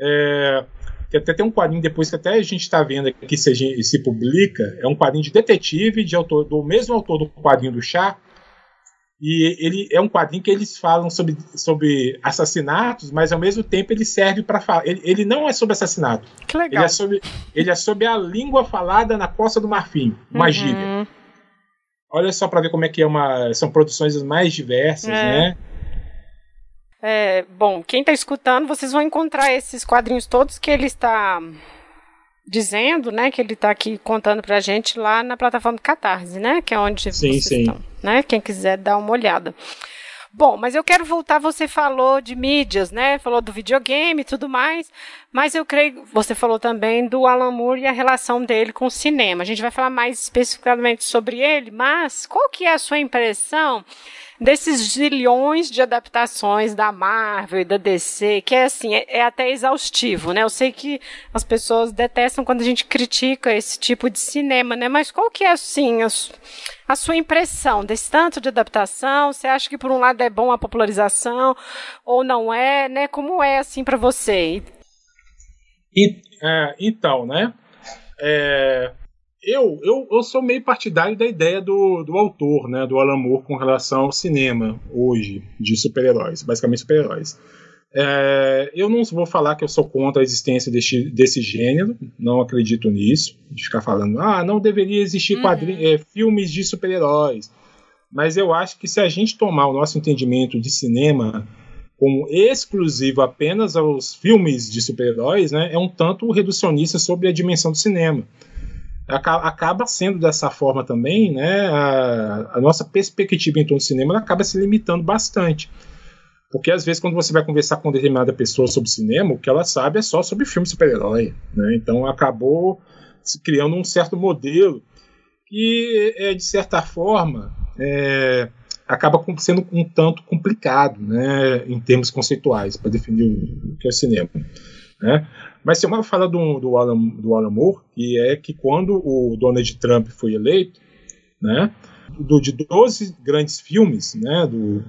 Speaker 2: É, que até tem um quadrinho depois que até a gente está vendo aqui se, se publica, é um quadrinho de detetive de autor, do mesmo autor do quadrinho do chá, e ele é um quadrinho que eles falam sobre, sobre assassinatos, mas ao mesmo tempo ele serve para falar. Ele, ele, não é sobre assassinato.
Speaker 1: Que legal.
Speaker 2: Ele é sobre, ele é sobre a língua falada na Costa do Marfim, uma uhum. gíria. Olha só para ver como é que é uma. São produções mais diversas, é. né?
Speaker 1: É, bom, quem está escutando, vocês vão encontrar esses quadrinhos todos que ele está dizendo, né, que ele está aqui contando para a gente lá na plataforma do Catarse, né, que é onde sim, vocês sim. estão, né, quem quiser dar uma olhada. Bom, mas eu quero voltar. Você falou de mídias, né? Falou do videogame e tudo mais. Mas eu creio. Você falou também do Alan Moore e a relação dele com o cinema. A gente vai falar mais especificamente sobre ele, mas qual que é a sua impressão? desses zilhões de adaptações da Marvel e da DC, que é assim, é, é, até exaustivo, né? Eu sei que as pessoas detestam quando a gente critica esse tipo de cinema, né? Mas qual que é, assim, a, a sua impressão desse tanto de adaptação? Você acha que por um lado é bom a popularização ou não é, né? Como é, assim, para você?
Speaker 2: E, é, então, né? É, eu, eu, eu sou meio partidário da ideia do, do autor, né, do Alan Moore, com relação ao cinema hoje, de super-heróis, basicamente super-heróis. É, eu não vou falar que eu sou contra a existência desse, desse gênero, não acredito nisso, de ficar falando, ah, não deveria existir uhum. é, filmes de super-heróis. Mas eu acho que se a gente tomar o nosso entendimento de cinema como exclusivo apenas aos filmes de super-heróis, né, é um tanto reducionista sobre a dimensão do cinema acaba sendo dessa forma também, né? A, a, nossa perspectiva em torno do cinema acaba se limitando bastante. Porque às vezes, quando você vai conversar com determinada pessoa sobre cinema, o que ela sabe é só sobre filme super-herói. Né? Então acabou se criando um certo modelo que, é, de certa forma, é, acaba sendo um tanto complicado né, em termos conceituais para definir o que é cinema. Né? Mas se eu falar do, do, Alan, do Alan Moore, que é que quando o Donald Trump foi eleito, né, do, de 12 grandes filmes né, do,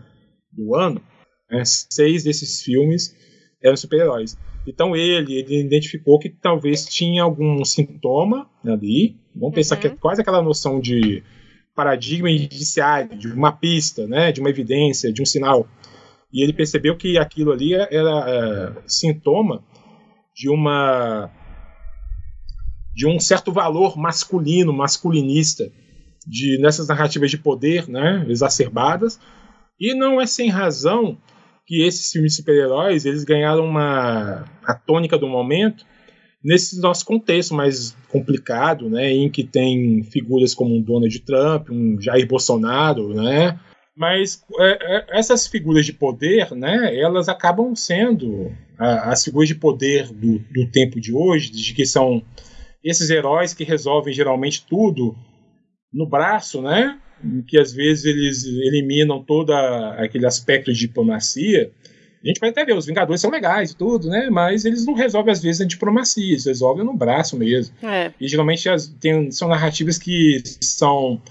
Speaker 2: do ano, né, seis desses filmes eram super-heróis. Então ele, ele identificou que talvez tinha algum sintoma ali. Vamos pensar que é uhum. quase aquela noção de paradigma indiciário, de uma pista, né, de uma evidência, de um sinal. E ele percebeu que aquilo ali era, era é, sintoma de uma de um certo valor masculino, masculinista, de nessas narrativas de poder, né, exacerbadas, e não é sem razão que esses filmes de super-heróis eles ganharam uma a tônica do momento nesse nosso contexto mais complicado, né, em que tem figuras como um Donald Trump, um Jair Bolsonaro, né, mas é, é, essas figuras de poder, né, elas acabam sendo as figuras de poder do, do tempo de hoje, de que são esses heróis que resolvem geralmente tudo no braço, né? Que às vezes eles eliminam todo aquele aspecto de diplomacia. A gente vai até ver, os Vingadores são legais e tudo, né? Mas eles não resolvem, às vezes, a diplomacia, eles resolvem no braço mesmo. É. E geralmente as, tem, são narrativas que são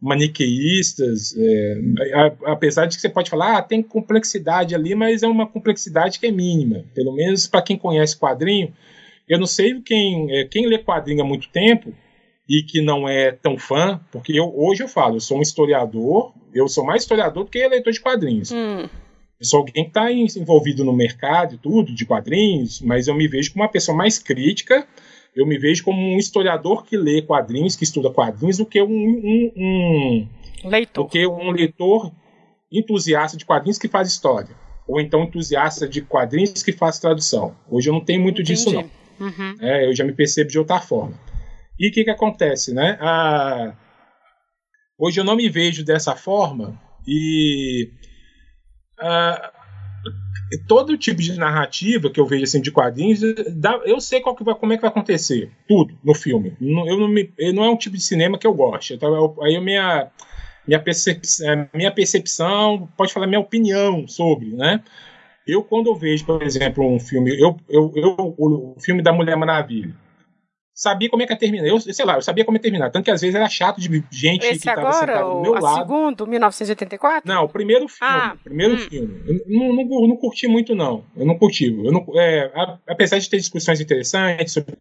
Speaker 2: maniqueístas, é, apesar de que você pode falar, ah, tem complexidade ali, mas é uma complexidade que é mínima. Pelo menos para quem conhece quadrinho, eu não sei quem, é, quem lê quadrinho há muito tempo e que não é tão fã, porque eu, hoje eu falo, eu sou um historiador, eu sou mais historiador do que leitor de quadrinhos. Hum. Eu sou alguém que está envolvido no mercado e tudo, de quadrinhos, mas eu me vejo como uma pessoa mais crítica eu me vejo como um historiador que lê quadrinhos, que estuda quadrinhos, do que um, um, um
Speaker 1: leitor.
Speaker 2: Do que um leitor entusiasta de quadrinhos que faz história. Ou então entusiasta de quadrinhos que faz tradução. Hoje eu não tenho muito Entendi. disso, não. Uhum. É, eu já me percebo de outra forma. E o que, que acontece, né? Hoje eu não me vejo dessa forma e ah, todo tipo de narrativa que eu vejo assim de quadrinhos, eu sei qual que vai, como é que vai acontecer, tudo no filme. Eu não, me, não é um tipo de cinema que eu gosto. Então, aí a minha minha percepção, é, minha percepção, pode falar minha opinião sobre, né? Eu quando eu vejo, por exemplo, um filme, eu, eu, eu o filme da Mulher Maravilha, sabia como é que ia terminar. Eu, sei lá, eu sabia como ia terminar. Tanto que às vezes era chato de gente
Speaker 1: Esse
Speaker 2: que estava
Speaker 1: sentada do meu
Speaker 2: lado.
Speaker 1: segundo, 1984?
Speaker 2: Não, o primeiro filme. Ah, primeiro hum. filme. Eu não, não, não, curti muito, não. Eu não curti. Eu não, é, apesar de ter discussões interessantes sobre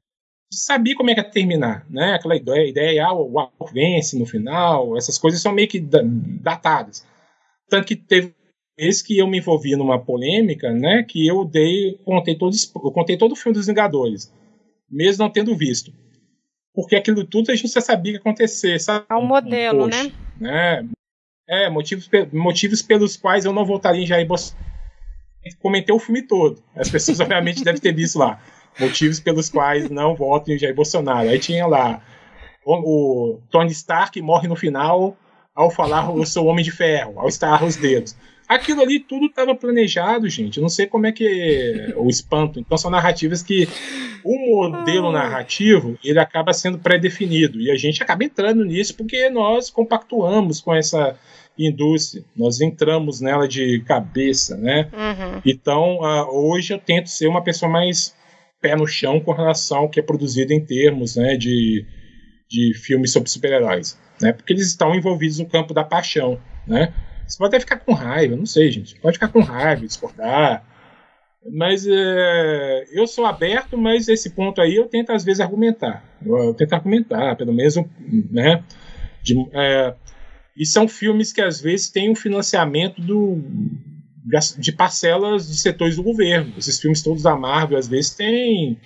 Speaker 2: sabia como é que ia terminar, né? Aquela ideia, ideia ah, o Arthur vence no final, essas coisas são meio que datadas. Tanto que teve vezes que eu me envolvi numa polêmica, né? Que eu dei, contei todo, eu contei todo o filme dos Vingadores mesmo não tendo visto. Porque aquilo tudo a gente já sabia que ia acontecer, sabe?
Speaker 1: É um modelo, um né?
Speaker 2: né? É, motivos, motivos pelos quais eu não voltaria em Jair Bolsonaro. Comentei o filme todo. As pessoas, [LAUGHS] obviamente, devem ter visto lá. Motivos pelos quais não voto em Jair Bolsonaro. Aí tinha lá o, o Tony Stark morre no final ao falar eu sou homem de ferro, ao estalar os dedos. Aquilo ali tudo estava planejado, gente. Eu não sei como é que é o espanto. Então são narrativas que o modelo ah. narrativo ele acaba sendo pré-definido e a gente acaba entrando nisso porque nós compactuamos com essa indústria, nós entramos nela de cabeça, né? Uhum. Então uh, hoje eu tento ser uma pessoa mais pé no chão com relação ao que é produzido em termos, né, de, de filmes sobre super-heróis, né? Porque eles estão envolvidos no campo da paixão, né? Você pode até ficar com raiva, não sei, gente. Pode ficar com raiva, discordar. Mas é, eu sou aberto, mas esse ponto aí eu tento às vezes argumentar. Eu, eu tento argumentar, pelo menos, né? De, é, e são filmes que às vezes têm um financiamento do, de parcelas de setores do governo. Esses filmes todos da Marvel às vezes têm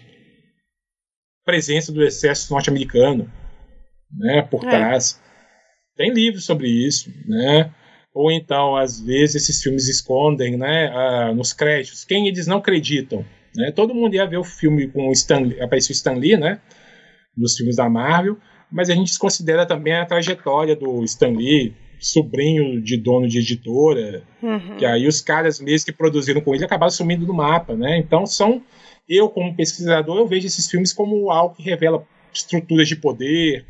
Speaker 2: presença do exército norte-americano, né? Por é. trás. Tem livros sobre isso, né? Ou então, às vezes, esses filmes escondem né, nos créditos quem eles não acreditam. Né? Todo mundo ia ver o filme com o Stan, apareceu o Stan Lee, né? Nos filmes da Marvel, mas a gente desconsidera também a trajetória do Stan Lee, sobrinho de dono de editora, uhum. que aí os caras mesmo que produziram com ele acabaram sumindo do mapa, né? Então são eu como pesquisador eu vejo esses filmes como algo que revela estruturas de poder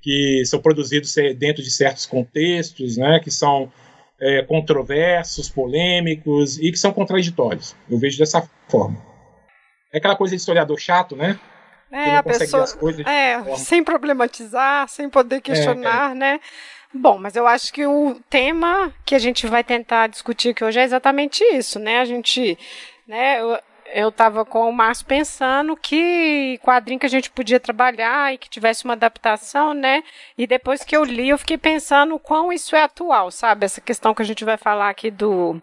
Speaker 2: que são produzidos dentro de certos contextos, né? Que são é, controversos, polêmicos e que são contraditórios. Eu vejo dessa forma. É aquela coisa de historiador chato, né?
Speaker 1: É, a pessoa. É, sem problematizar, sem poder questionar, é, é. né? Bom, mas eu acho que o tema que a gente vai tentar discutir aqui hoje é exatamente isso, né? A gente, né, eu estava com o Márcio pensando que quadrinho que a gente podia trabalhar e que tivesse uma adaptação, né? E depois que eu li, eu fiquei pensando quão isso é atual, sabe? Essa questão que a gente vai falar aqui do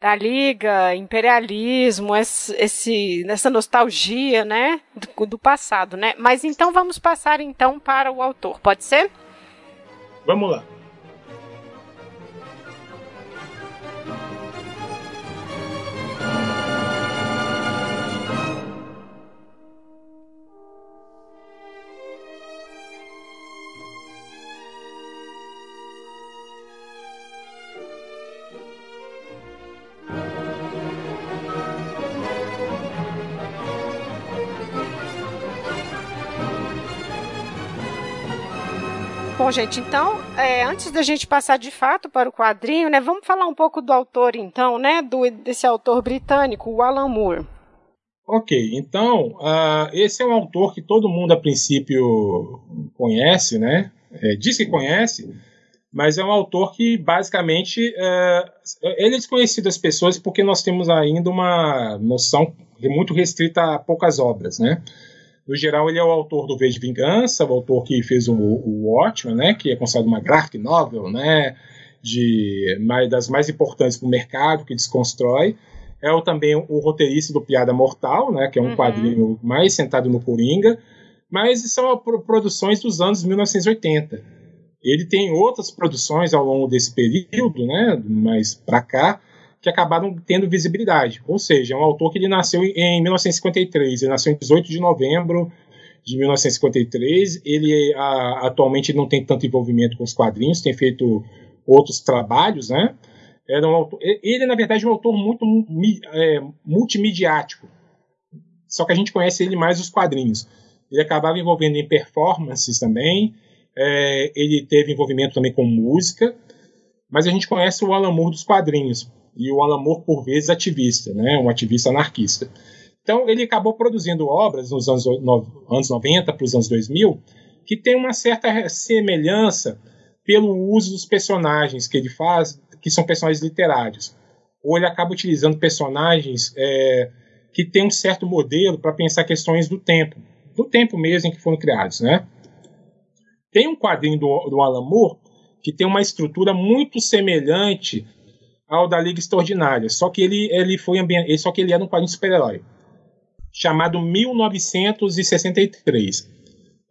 Speaker 1: da liga, imperialismo, esse, esse essa nostalgia, né, do, do passado, né? Mas então vamos passar então para o autor, pode ser?
Speaker 2: Vamos lá.
Speaker 1: Gente, então, é, antes da gente passar de fato para o quadrinho, né, vamos falar um pouco do autor, então, né, do, desse autor britânico, o Alan Moore.
Speaker 2: Ok, então, uh, esse é um autor que todo mundo, a princípio, conhece, né, é, diz que conhece, mas é um autor que, basicamente, uh, ele é desconhecido das pessoas porque nós temos ainda uma noção muito restrita a poucas obras, né, no geral, ele é o autor do V de Vingança, o autor que fez o, o Watchmen, né, que é considerado uma graphic novel, né, de, das mais importantes para o mercado, que desconstrói. É o, também o roteirista do Piada Mortal, né, que é um uhum. quadrinho mais sentado no Coringa, mas são produções dos anos 1980. Ele tem outras produções ao longo desse período, né, mais para cá, que acabaram tendo visibilidade. Ou seja, é um autor que ele nasceu em 1953, ele nasceu em 18 de novembro de 1953. Ele a, atualmente não tem tanto envolvimento com os quadrinhos, tem feito outros trabalhos, né? Era um autor, ele, na verdade, é um autor muito é, multimediático. Só que a gente conhece ele mais os quadrinhos. Ele acabava envolvendo em performances também. É, ele teve envolvimento também com música. Mas a gente conhece o Alan Moore dos quadrinhos e o Alan Moore, por vezes, ativista, né? um ativista anarquista. Então, ele acabou produzindo obras nos anos, no, anos 90 para os anos 2000 que tem uma certa semelhança pelo uso dos personagens que ele faz, que são personagens literários. Ou ele acaba utilizando personagens é, que têm um certo modelo para pensar questões do tempo, do tempo mesmo em que foram criados. Né? Tem um quadrinho do, do Alan Moore que tem uma estrutura muito semelhante ao da Liga Extraordinária. Só que ele, ele foi só que ele era um quadrinho super-herói. Chamado 1963.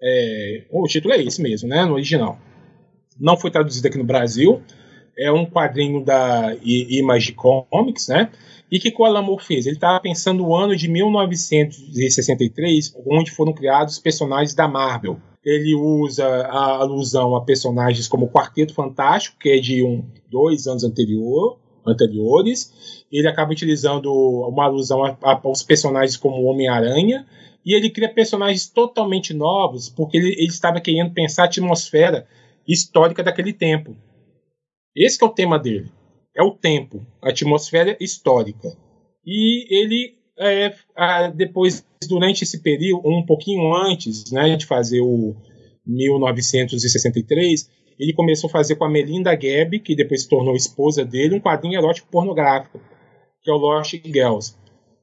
Speaker 2: É, o título é esse mesmo, né? No original. Não foi traduzido aqui no Brasil. É um quadrinho da Image Comics, né? E que o Alan Moore fez? Ele estava pensando no ano de 1963, onde foram criados os personagens da Marvel. Ele usa a alusão a personagens como Quarteto Fantástico, que é de um, dois anos anterior, anteriores. Ele acaba utilizando uma alusão a, a, aos personagens como Homem-Aranha. E ele cria personagens totalmente novos, porque ele, ele estava querendo pensar a atmosfera histórica daquele tempo. Esse é o tema dele. É o tempo, a atmosfera histórica. E ele, é, depois, durante esse período, um pouquinho antes né, de fazer o 1963, ele começou a fazer com a Melinda Gabb, que depois se tornou esposa dele, um quadrinho erótico pornográfico, que é o Lost Girls.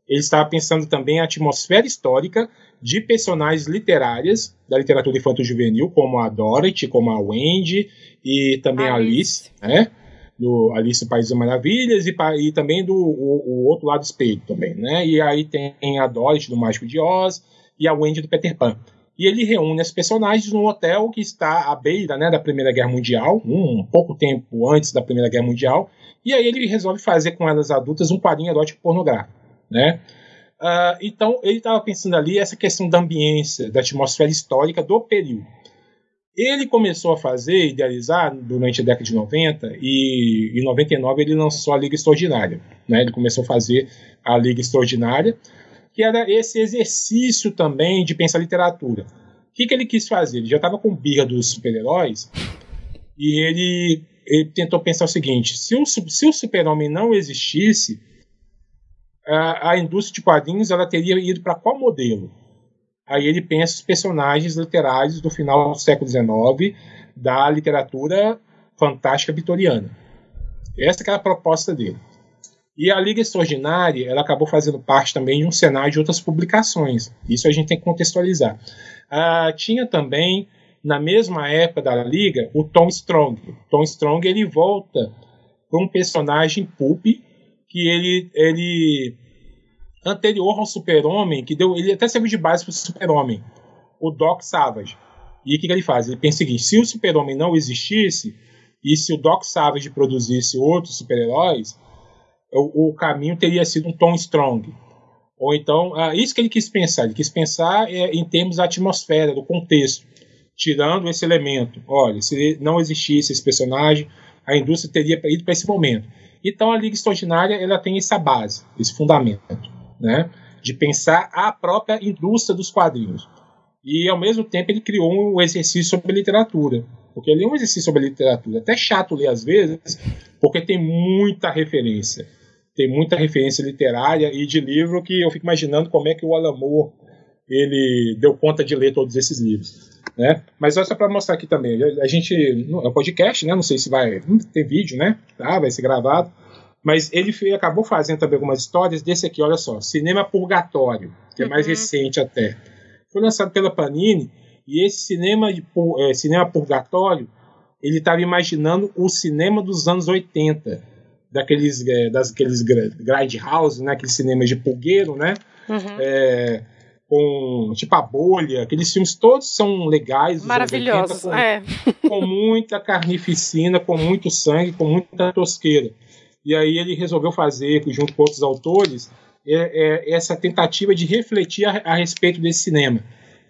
Speaker 2: Ele estava pensando também a atmosfera histórica de personagens literárias da literatura infanto-juvenil, como a Dorothy, como a Wendy e também Alice, a Alice né? Do Alice no País das Maravilhas e, e também do o, o, outro lado do espelho também, né? E aí tem a Dorothy do Mágico de Oz e a Wendy do Peter Pan e ele reúne as personagens num hotel que está à beira né, da Primeira Guerra Mundial, um pouco tempo antes da Primeira Guerra Mundial, e aí ele resolve fazer com elas adultas um quadrinho erótico pornográfico. Né? Uh, então ele estava pensando ali essa questão da ambiência, da atmosfera histórica do período. Ele começou a fazer, idealizar durante a década de 90 e em 99 ele lançou a Liga Extraordinária. Né? Ele começou a fazer a Liga Extraordinária que era esse exercício também de pensar literatura. O que, que ele quis fazer? Ele já estava com birra dos super-heróis e ele, ele, tentou pensar o seguinte: se o, se o super-homem não existisse, a, a, indústria de quadrinhos ela teria ido para qual modelo? Aí ele pensa os personagens literários do final do século XIX da literatura fantástica vitoriana. Essa é a proposta dele. E a Liga Extraordinária ela acabou fazendo parte também de um cenário de outras publicações. Isso a gente tem que contextualizar. Ah, tinha também, na mesma época da Liga, o Tom Strong. Tom Strong ele volta com um personagem pulp que ele, ele anterior ao Super-Homem, que deu, ele até serviu de base para o Super-Homem, o Doc Savage. E o que, que ele faz? Ele pensa o seguinte: se o Super-Homem não existisse e se o Doc Savage produzisse outros super-heróis, o, o caminho teria sido um Tom Strong. Ou então, ah, isso que ele quis pensar. Ele quis pensar é, em termos da atmosfera, do contexto, tirando esse elemento. Olha, se não existisse esse personagem, a indústria teria ido para esse momento. Então, a Liga Extraordinária ela tem essa base, esse fundamento, né, de pensar a própria indústria dos quadrinhos. E, ao mesmo tempo, ele criou um exercício sobre literatura. Porque ele é um exercício sobre literatura. Até chato ler às vezes, porque tem muita referência tem muita referência literária e de livro que eu fico imaginando como é que o Alan Moore ele deu conta de ler todos esses livros. Né? Mas olha só para mostrar aqui também. A gente. É um podcast, né? Não sei se vai. Não tem vídeo, né? Tá, vai ser gravado. Mas ele acabou fazendo também algumas histórias desse aqui, olha só. Cinema Purgatório, que é mais uhum. recente até. Foi lançado pela Panini. E esse cinema, de, é, cinema Purgatório, ele estava imaginando o cinema dos anos 80 daqueles, é, das, aqueles grindhouse, né? Aqueles cinemas de pulgueiro, né? Uhum. É, com tipo a bolha, aqueles filmes todos são legais.
Speaker 1: Maravilhosos, 80, com, é.
Speaker 2: com muita carnificina, com muito sangue, com muita tosqueira. E aí ele resolveu fazer, junto com outros autores, é, é, essa tentativa de refletir a, a, respeito desse cinema.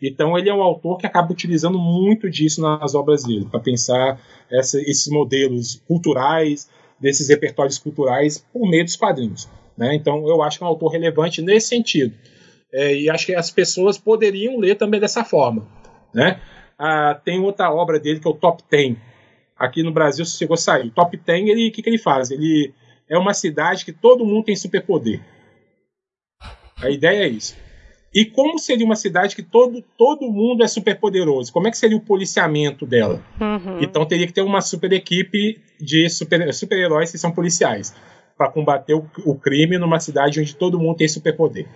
Speaker 2: Então ele é um autor que acaba utilizando muito disso nas obras dele, para pensar essa, esses modelos culturais, desses repertórios culturais por meio dos quadrinhos. Né? Então, eu acho que é um autor relevante nesse sentido. É, e acho que as pessoas poderiam ler também dessa forma. Né? Ah, tem outra obra dele que é o Top Ten. Aqui no Brasil chegou a sair. O Top Ten, o que, que ele faz? Ele é uma cidade que todo mundo tem superpoder. A ideia é isso. E como seria uma cidade que todo, todo mundo é super poderoso? Como é que seria o policiamento dela? Uhum. Então teria que ter uma super equipe de super-heróis super que são policiais para combater o, o, crime numa cidade onde todo mundo tem superpoder.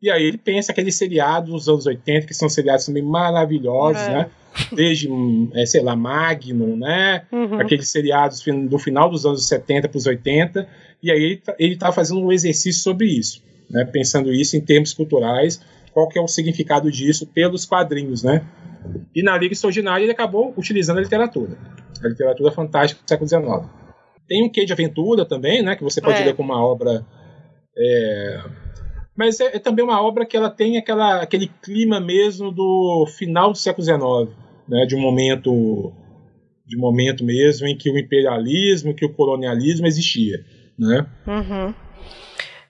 Speaker 2: E aí ele pensa aqueles seriados dos anos 80, que são seriados também maravilhosos, é. né? Desde, é, sei lá, Magnum, né? Uhum. Aqueles seriados do final dos anos 70 para os 80. E aí ele está tá fazendo um exercício sobre isso, né? Pensando isso em termos culturais qual que é o significado disso pelos quadrinhos, né? E na Liga Extraordinária ele acabou utilizando a literatura, a literatura fantástica do século XIX. Tem um quê de aventura também, né? Que você pode é. ler como uma obra... É... Mas é, é, também uma obra que ela tem aquela, aquele clima mesmo do final do século XIX, né? De um momento de um momento mesmo em que o imperialismo, que o colonialismo existia. né?
Speaker 1: Uhum.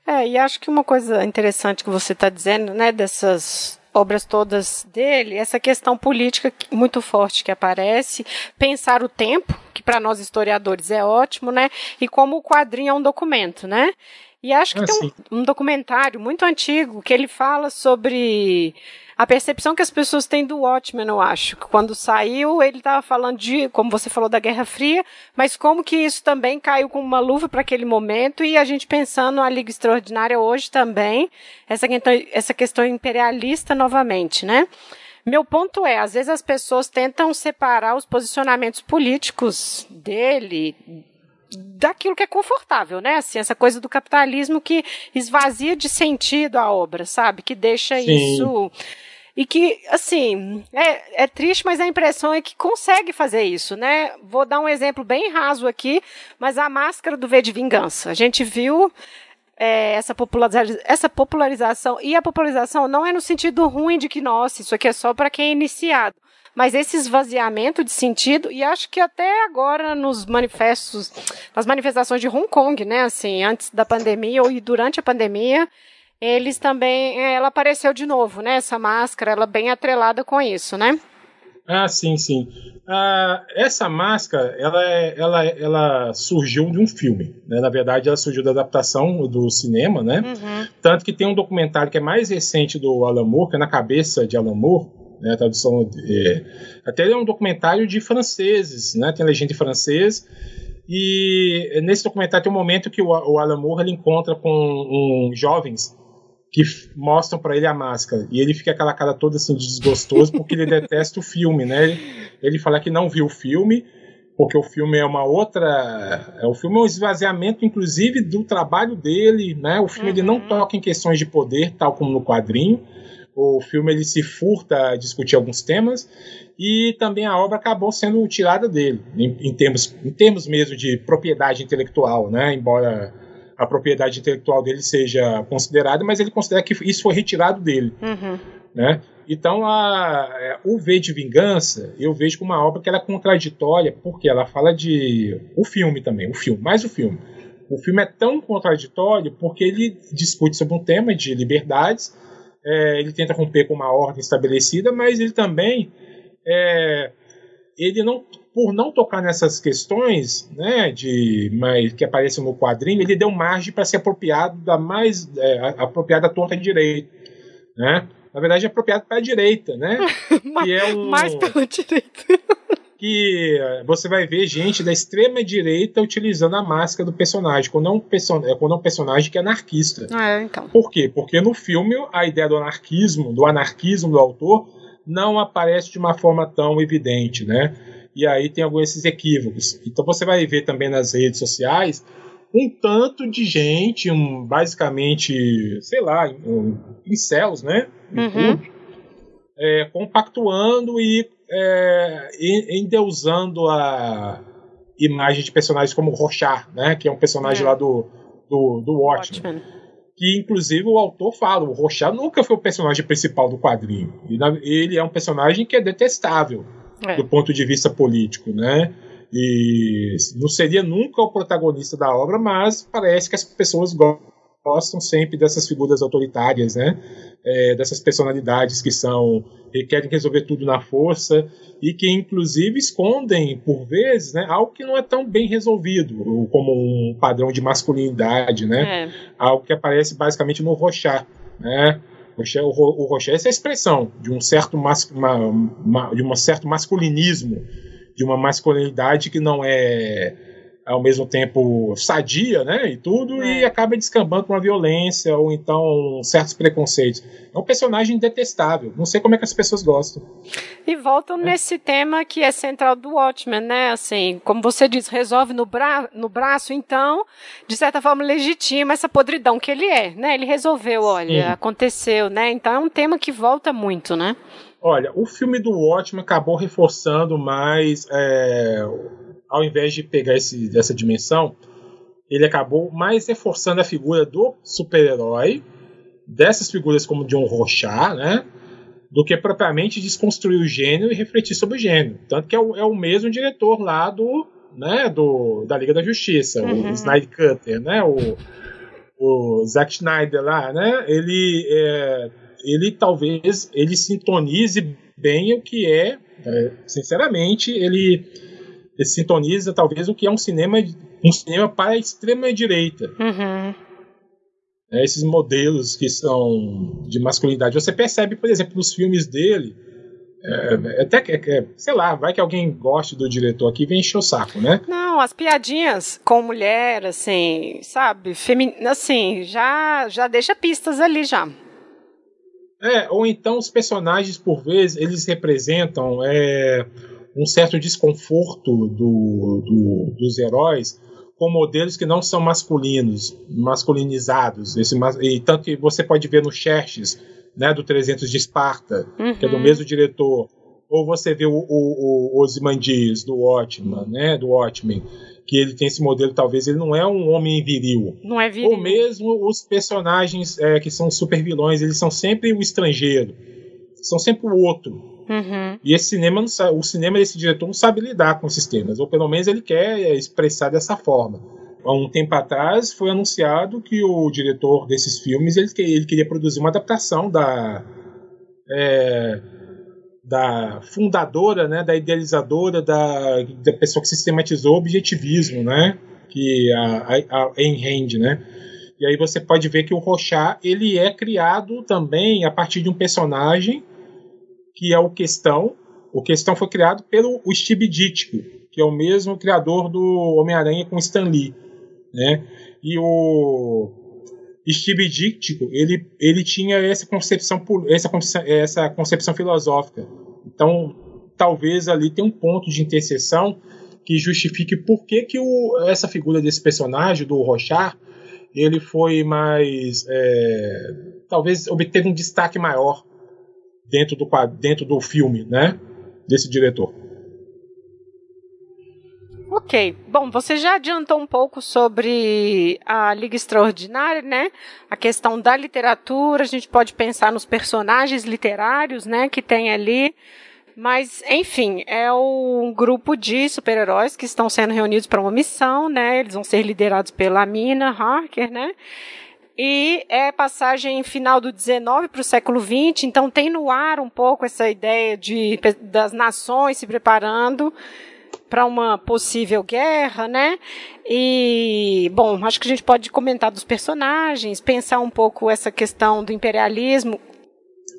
Speaker 1: É, e acho que uma coisa interessante que você está dizendo, né, dessas obras todas dele, essa questão política muito forte que aparece, pensar o tempo, que para nós historiadores é ótimo, né, e como o quadrinho é um documento, né, e acho que ah, tem um, um, documentário muito antigo que ele fala sobre a percepção que as pessoas têm do Watchmen, eu acho. Quando saiu, ele estava falando de, como você falou, da Guerra Fria, mas como que isso também caiu com uma luva para aquele momento e a gente pensando a Liga Extraordinária hoje também, essa questão, essa questão imperialista novamente, né? Meu ponto é, às vezes as pessoas tentam separar os posicionamentos políticos dele daquilo que é confortável, né? Assim, essa coisa do capitalismo que esvazia de sentido a obra, sabe? Que deixa Sim. isso e que, assim, é, é triste, mas a impressão é que consegue fazer isso, né? Vou dar um exemplo bem raso aqui, mas a máscara do V de Vingança. A gente viu é, essa, populariza essa popularização, e a popularização não é no sentido ruim de que, nossa, isso aqui é só para quem é iniciado mas esse esvaziamento de sentido, e acho que até agora nos manifestos, nas manifestações de Hong Kong, né, assim, antes da pandemia ou durante a pandemia, eles também, é, ela apareceu de novo, né, essa máscara, ela bem atrelada com isso, né?
Speaker 2: Ah, sim, sim. Ah, essa máscara, ela, é, ela, ela surgiu de um filme. Né? Na verdade, ela surgiu da adaptação do cinema, né? Uhum. Tanto que tem um documentário que é mais recente do Alan Moore, que é Na Cabeça de Alan Moore, né, a tradução é, até é um documentário de franceses, né, tem legenda em francês e nesse documentário tem um momento que o, o Alan Moore ele encontra com um, jovens que mostram para ele a máscara e ele fica aquela cara toda assim desgostoso porque ele [LAUGHS] detesta o filme, né? Ele fala que não viu o filme porque o filme é uma outra, é, o filme é um esvaziamento inclusive do trabalho dele, né? O filme uhum. ele não uhum. toca em questões de poder tal como no quadrinho o filme ele se furta a discutir alguns temas e também a obra acabou sendo tirada dele em, em termos em termos mesmo de propriedade intelectual, né? Embora a propriedade intelectual dele seja considerada, mas ele considera que isso foi retirado dele, uhum. né? Então a, é, o V de Vingança eu vejo como uma obra que ela é contraditória porque ela fala de o filme também, o filme, mais o filme. O filme é tão contraditório porque ele discute sobre um tema de liberdades é, ele tenta romper com uma ordem estabelecida, mas ele também é, ele não por não tocar nessas questões, né, de mas que aparecem no quadrinho, ele deu margem para ser apropriado da mais é, apropriado da torta de direita, né? Na verdade, é apropriado para a direita, né? [LAUGHS]
Speaker 1: que é um, mais pela direita [LAUGHS]
Speaker 2: que eh, você vai ver gente da extrema direita utilizando a máscara do personagem, quando é um, person é, quando é um personagem que é anarquista.
Speaker 1: É, então.
Speaker 2: Por quê? Porque no filme a ideia do anarquismo, do anarquismo do autor, não aparece de uma forma tão evidente, né? E aí tem alguns esses equívocos. Então você vai ver também nas redes sociais um tanto de gente, um, basicamente, sei lá, um, em céus, né? Uhum. é, compactuando e é, endeusando a imagem de personagens como Rochard, né, que é um personagem é. lá do, do, do Watchmen. Watchmen. Que inclusive o autor fala, o Rochard nunca foi o personagem principal do quadrinho. Ele é um personagem que é detestável é. do ponto de vista político, né? E não seria nunca o protagonista da obra, mas parece que as pessoas gostam sempre dessas figuras autoritárias, né? É, dessas personalidades que são que querem resolver tudo na força e que inclusive escondem por vezes, né, algo que não é tão bem resolvido, como um padrão de masculinidade, né? É. Algo que aparece basicamente no Rochá, né? O Rocher é essa expressão de um certo mas, uma, uma, de um certo masculinismo, de uma masculinidade que não é ao mesmo tempo sadia, né, e tudo, é. e acaba descambando com uma violência ou então certos preconceitos. É um personagem detestável. Não sei como é que as pessoas gostam.
Speaker 1: E voltam é. nesse tema que é central do Watchmen, né? Assim, como você diz, resolve no, bra no braço, então, de certa forma, legitima essa podridão que ele é, né? Ele resolveu, olha, Sim. aconteceu, né? Então é um tema que volta muito, né?
Speaker 2: Olha, o filme do Watchmen acabou reforçando mais é, ao invés de pegar esse, essa dimensão, ele acabou mais reforçando a figura do super-herói, dessas figuras como John Rochard, né? Do que propriamente desconstruir o gênero e refletir sobre o gênero. Tanto que é o, é o mesmo diretor lá do, né, do, da Liga da Justiça, uhum. o Snyder Cutter, né, o, o Zack Snyder lá, né, ele, é, ele talvez ele sintonize bem o que é, é sinceramente, ele, ele, sintoniza talvez o que é um cinema um cinema para a extrema direita.
Speaker 1: Uhum.
Speaker 2: É, esses modelos que são de masculinidade. Você percebe, por exemplo, nos filmes dele, é, até que, é, sei lá, vai que alguém goste do diretor aqui e vem encher o saco, né?
Speaker 1: Não, as piadinhas com mulher, assim, sabe? Femin... Assim, já, já deixa pistas ali já.
Speaker 2: É, ou então os personagens, por vezes, eles representam é, um certo desconforto do, do, dos heróis com modelos que não são masculinos, masculinizados. Esse, e tanto que você pode ver no Xerxes, né, do 300 de Esparta, uhum. que é do uhum. mesmo diretor, ou você vê o, o, o Ozymandias do Watchmen, né, do Watchmen, que ele tem esse modelo, talvez ele não é um homem viril.
Speaker 1: Não é viril.
Speaker 2: Ou mesmo os personagens é, que são super vilões, eles são sempre o estrangeiro, são sempre o outro.
Speaker 1: Uhum.
Speaker 2: E esse cinema, o cinema desse diretor não sabe lidar com esses temas, ou pelo menos ele quer expressar dessa forma. Há um tempo atrás foi anunciado que o diretor desses filmes ele, ele queria produzir uma adaptação da é, da fundadora, né, da idealizadora, da, da pessoa que sistematizou o objetivismo, né, que a, a, a Ayn né. E aí você pode ver que o Rochat ele é criado também a partir de um personagem que é o Questão. O Questão foi criado pelo Steve Ditko, que é o mesmo criador do Homem-Aranha com Stan Lee, né? E o Steve Ditko, ele, ele tinha essa concepção, essa concepção, essa concepção filosófica. Então, talvez ali tenha um ponto de interseção que justifique por que, que o, essa figura desse personagem, do Rochard, ele foi mais. É, talvez obteve um destaque maior dentro do, dentro do filme, né? Desse diretor.
Speaker 1: Ok. Bom, você já adiantou um pouco sobre a Liga Extraordinária, né? A questão da literatura, a gente pode pensar nos personagens literários, né, que tem ali. Mas, enfim, é um grupo de super-heróis que estão sendo reunidos para uma missão, né? Eles vão ser liderados pela Mina Harker, né? E é passagem final do 19 para o século 20, então tem no ar um pouco essa ideia de das nações se preparando para uma possível guerra, né? E bom, acho que a gente pode comentar dos personagens, pensar um pouco essa questão do imperialismo.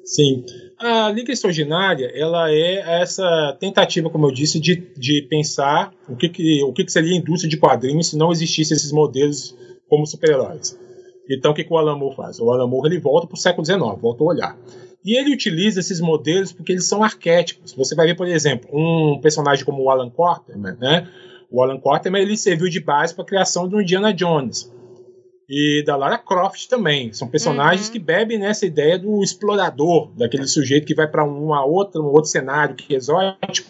Speaker 2: Sim, a Liga Extraordinária ela é essa tentativa, como eu disse, de, de pensar o que, que, o que, que seria a indústria de quadrinhos se não existissem esses modelos como super-heróis. Então, o que, que o Alan Moore faz? O Alan Moore ele volta para o século XIX, volta a olhar. E ele utiliza esses modelos porque eles são arquétipos. Você vai ver, por exemplo, um personagem como o Alan Quarterman, né? O Alan Quarterman ele serviu de base para a criação do Indiana Jones e da Lara Croft também. São personagens uhum. que bebem nessa ideia do explorador, daquele sujeito que vai para uma outra, um outro cenário que é exótico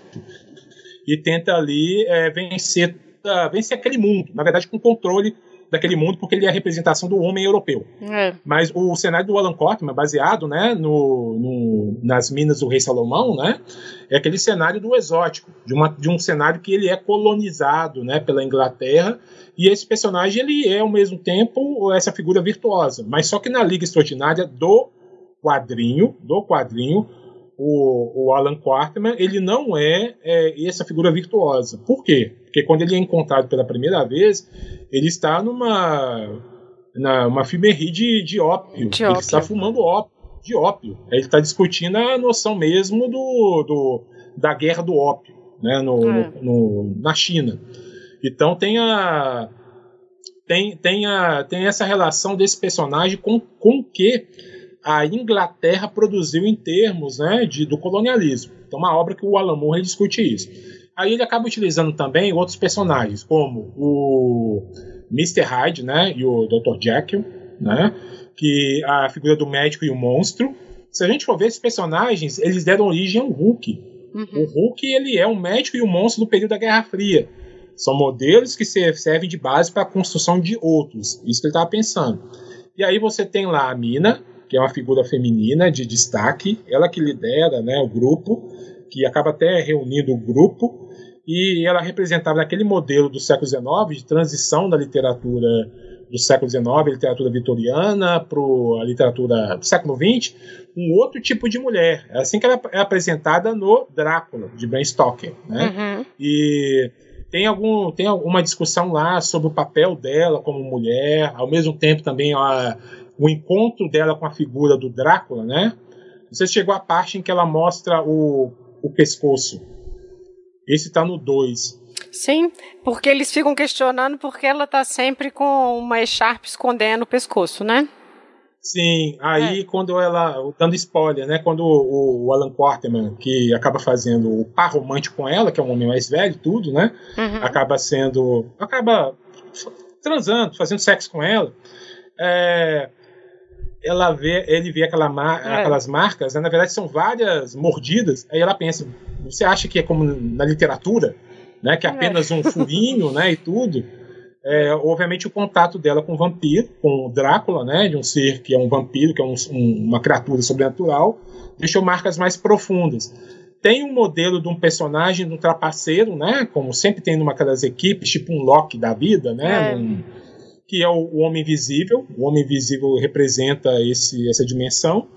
Speaker 2: e tenta ali é, vencer, uh, vencer aquele mundo. Na verdade, com controle daquele mundo porque ele é a representação do homem europeu.
Speaker 1: É.
Speaker 2: Mas o cenário do Alan Cortman, baseado né, no, no, nas minas do rei Salomão, né, é aquele cenário do exótico, de, uma, de um cenário que ele é colonizado né, pela Inglaterra e esse personagem ele é ao mesmo tempo essa figura virtuosa, mas só que na Liga Extraordinária do quadrinho, do quadrinho, o, o Alan Quarterman, ele não é, é, essa figura virtuosa. Por quê? Porque quando ele é encontrado pela primeira vez, ele está numa na, uma de, de ópio.
Speaker 1: De
Speaker 2: ele
Speaker 1: ópio.
Speaker 2: está fumando ópio, de ópio. Ele está discutindo a noção mesmo do, do da guerra do ópio né, no, é. no, no, na China. Então tem a tem, tem, a, tem essa relação desse personagem com, com o que a Inglaterra produziu em termos né, de, do colonialismo. Então, uma obra que o Alan Moore discute isso. Aí ele acaba utilizando também outros personagens, como o Mr. Hyde né, e o Dr. Jekyll, né, que a figura do médico e o monstro. Se a gente for ver esses personagens, eles deram origem ao Hulk. Uhum. O Hulk ele é um médico e um monstro do período da Guerra Fria. São modelos que servem de base para a construção de outros. Isso que ele estava pensando. E aí você tem lá a Mina, que é uma figura feminina de destaque, ela que lidera né, o grupo, que acaba até reunindo o grupo, e ela representava naquele modelo do século XIX de transição da literatura do século XIX, literatura vitoriana, para a literatura do século XX, um outro tipo de mulher. É assim que ela é apresentada no Drácula, de Bram Stoker. Né? Uhum. E tem, algum, tem alguma discussão lá sobre o papel dela como mulher, ao mesmo tempo também a, o encontro dela com a figura do Drácula, né? Você chegou à parte em que ela mostra o, o pescoço. Esse está no 2.
Speaker 1: Sim, porque eles ficam questionando porque ela está sempre com uma echarpe escondendo o pescoço, né?
Speaker 2: Sim, aí é. quando ela, dando spoiler, né, quando o, o, Alan Quarterman, que acaba fazendo o par romântico com ela, que é um homem mais velho tudo, né, uhum. acaba sendo, acaba transando, fazendo sexo com ela, é, ela vê, ele vê aquela mar, é. aquelas marcas, né, na verdade são várias mordidas, aí ela pensa, você acha que é como na literatura, né, que é apenas um furinho, né, e tudo. É, obviamente o contato dela com o vampiro, com o Drácula, né, de um ser que é um vampiro, que é um, um, uma criatura sobrenatural, deixou marcas mais profundas. Tem um modelo de um personagem, de um trapaceiro, né, como sempre tem numa das equipes, tipo um Loki da vida, né, é. um, que é o, Homem Invisível. O Homem Invisível representa esse, essa dimensão.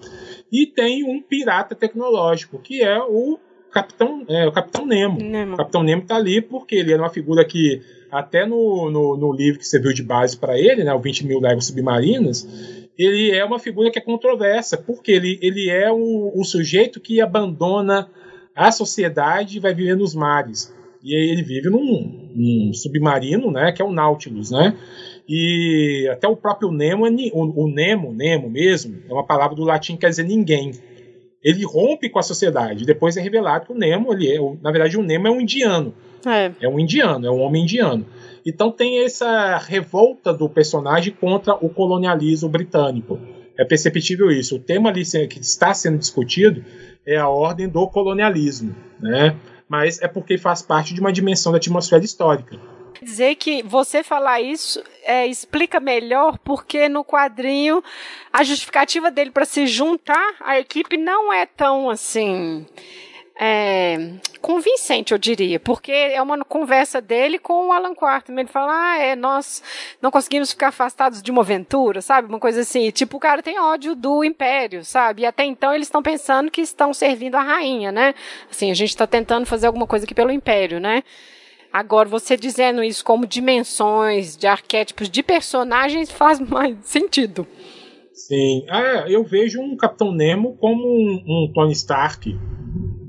Speaker 2: E tem um pirata tecnológico, que é o Capitão, é, o Capitão Nemo. Nemo. O Capitão Nemo está ali porque ele era uma figura que, até no, no, no livro que você viu de base para ele, né, o 20 mil léguas submarinas, ele é uma figura que é controversa, porque ele, ele é o, o sujeito que abandona a sociedade e vai viver nos mares. E aí ele vive num, num submarino, né, que é o Nautilus, né? E até o próprio Nemo, é o, o Nemo, Nemo mesmo, é uma palavra do latim que quer dizer ninguém ele rompe com a sociedade. Depois é revelado que o Nemo, ele é, na verdade, o Nemo é um indiano. É. é um indiano, é um homem indiano. Então tem essa revolta do personagem contra o colonialismo britânico. É perceptível isso. O tema ali que está sendo discutido é a ordem do colonialismo, né? Mas é porque faz parte de uma dimensão da atmosfera histórica
Speaker 1: dizer que você falar isso é, explica melhor porque no quadrinho a justificativa dele para se juntar à equipe não é tão assim. É, convincente, eu diria, porque é uma conversa dele com o Alan Quarterman. Ele fala: ah, é, nós não conseguimos ficar afastados de uma aventura, sabe? Uma coisa assim. Tipo, o cara tem ódio do Império, sabe? E até então eles estão pensando que estão servindo a rainha, né? Assim, a gente está tentando fazer alguma coisa aqui pelo Império, né? Agora, você dizendo isso como dimensões de arquétipos de personagens [LAUGHS] faz mais sentido.
Speaker 2: Sim. Ah, eu vejo um Capitão Nemo como um, um Tony Stark.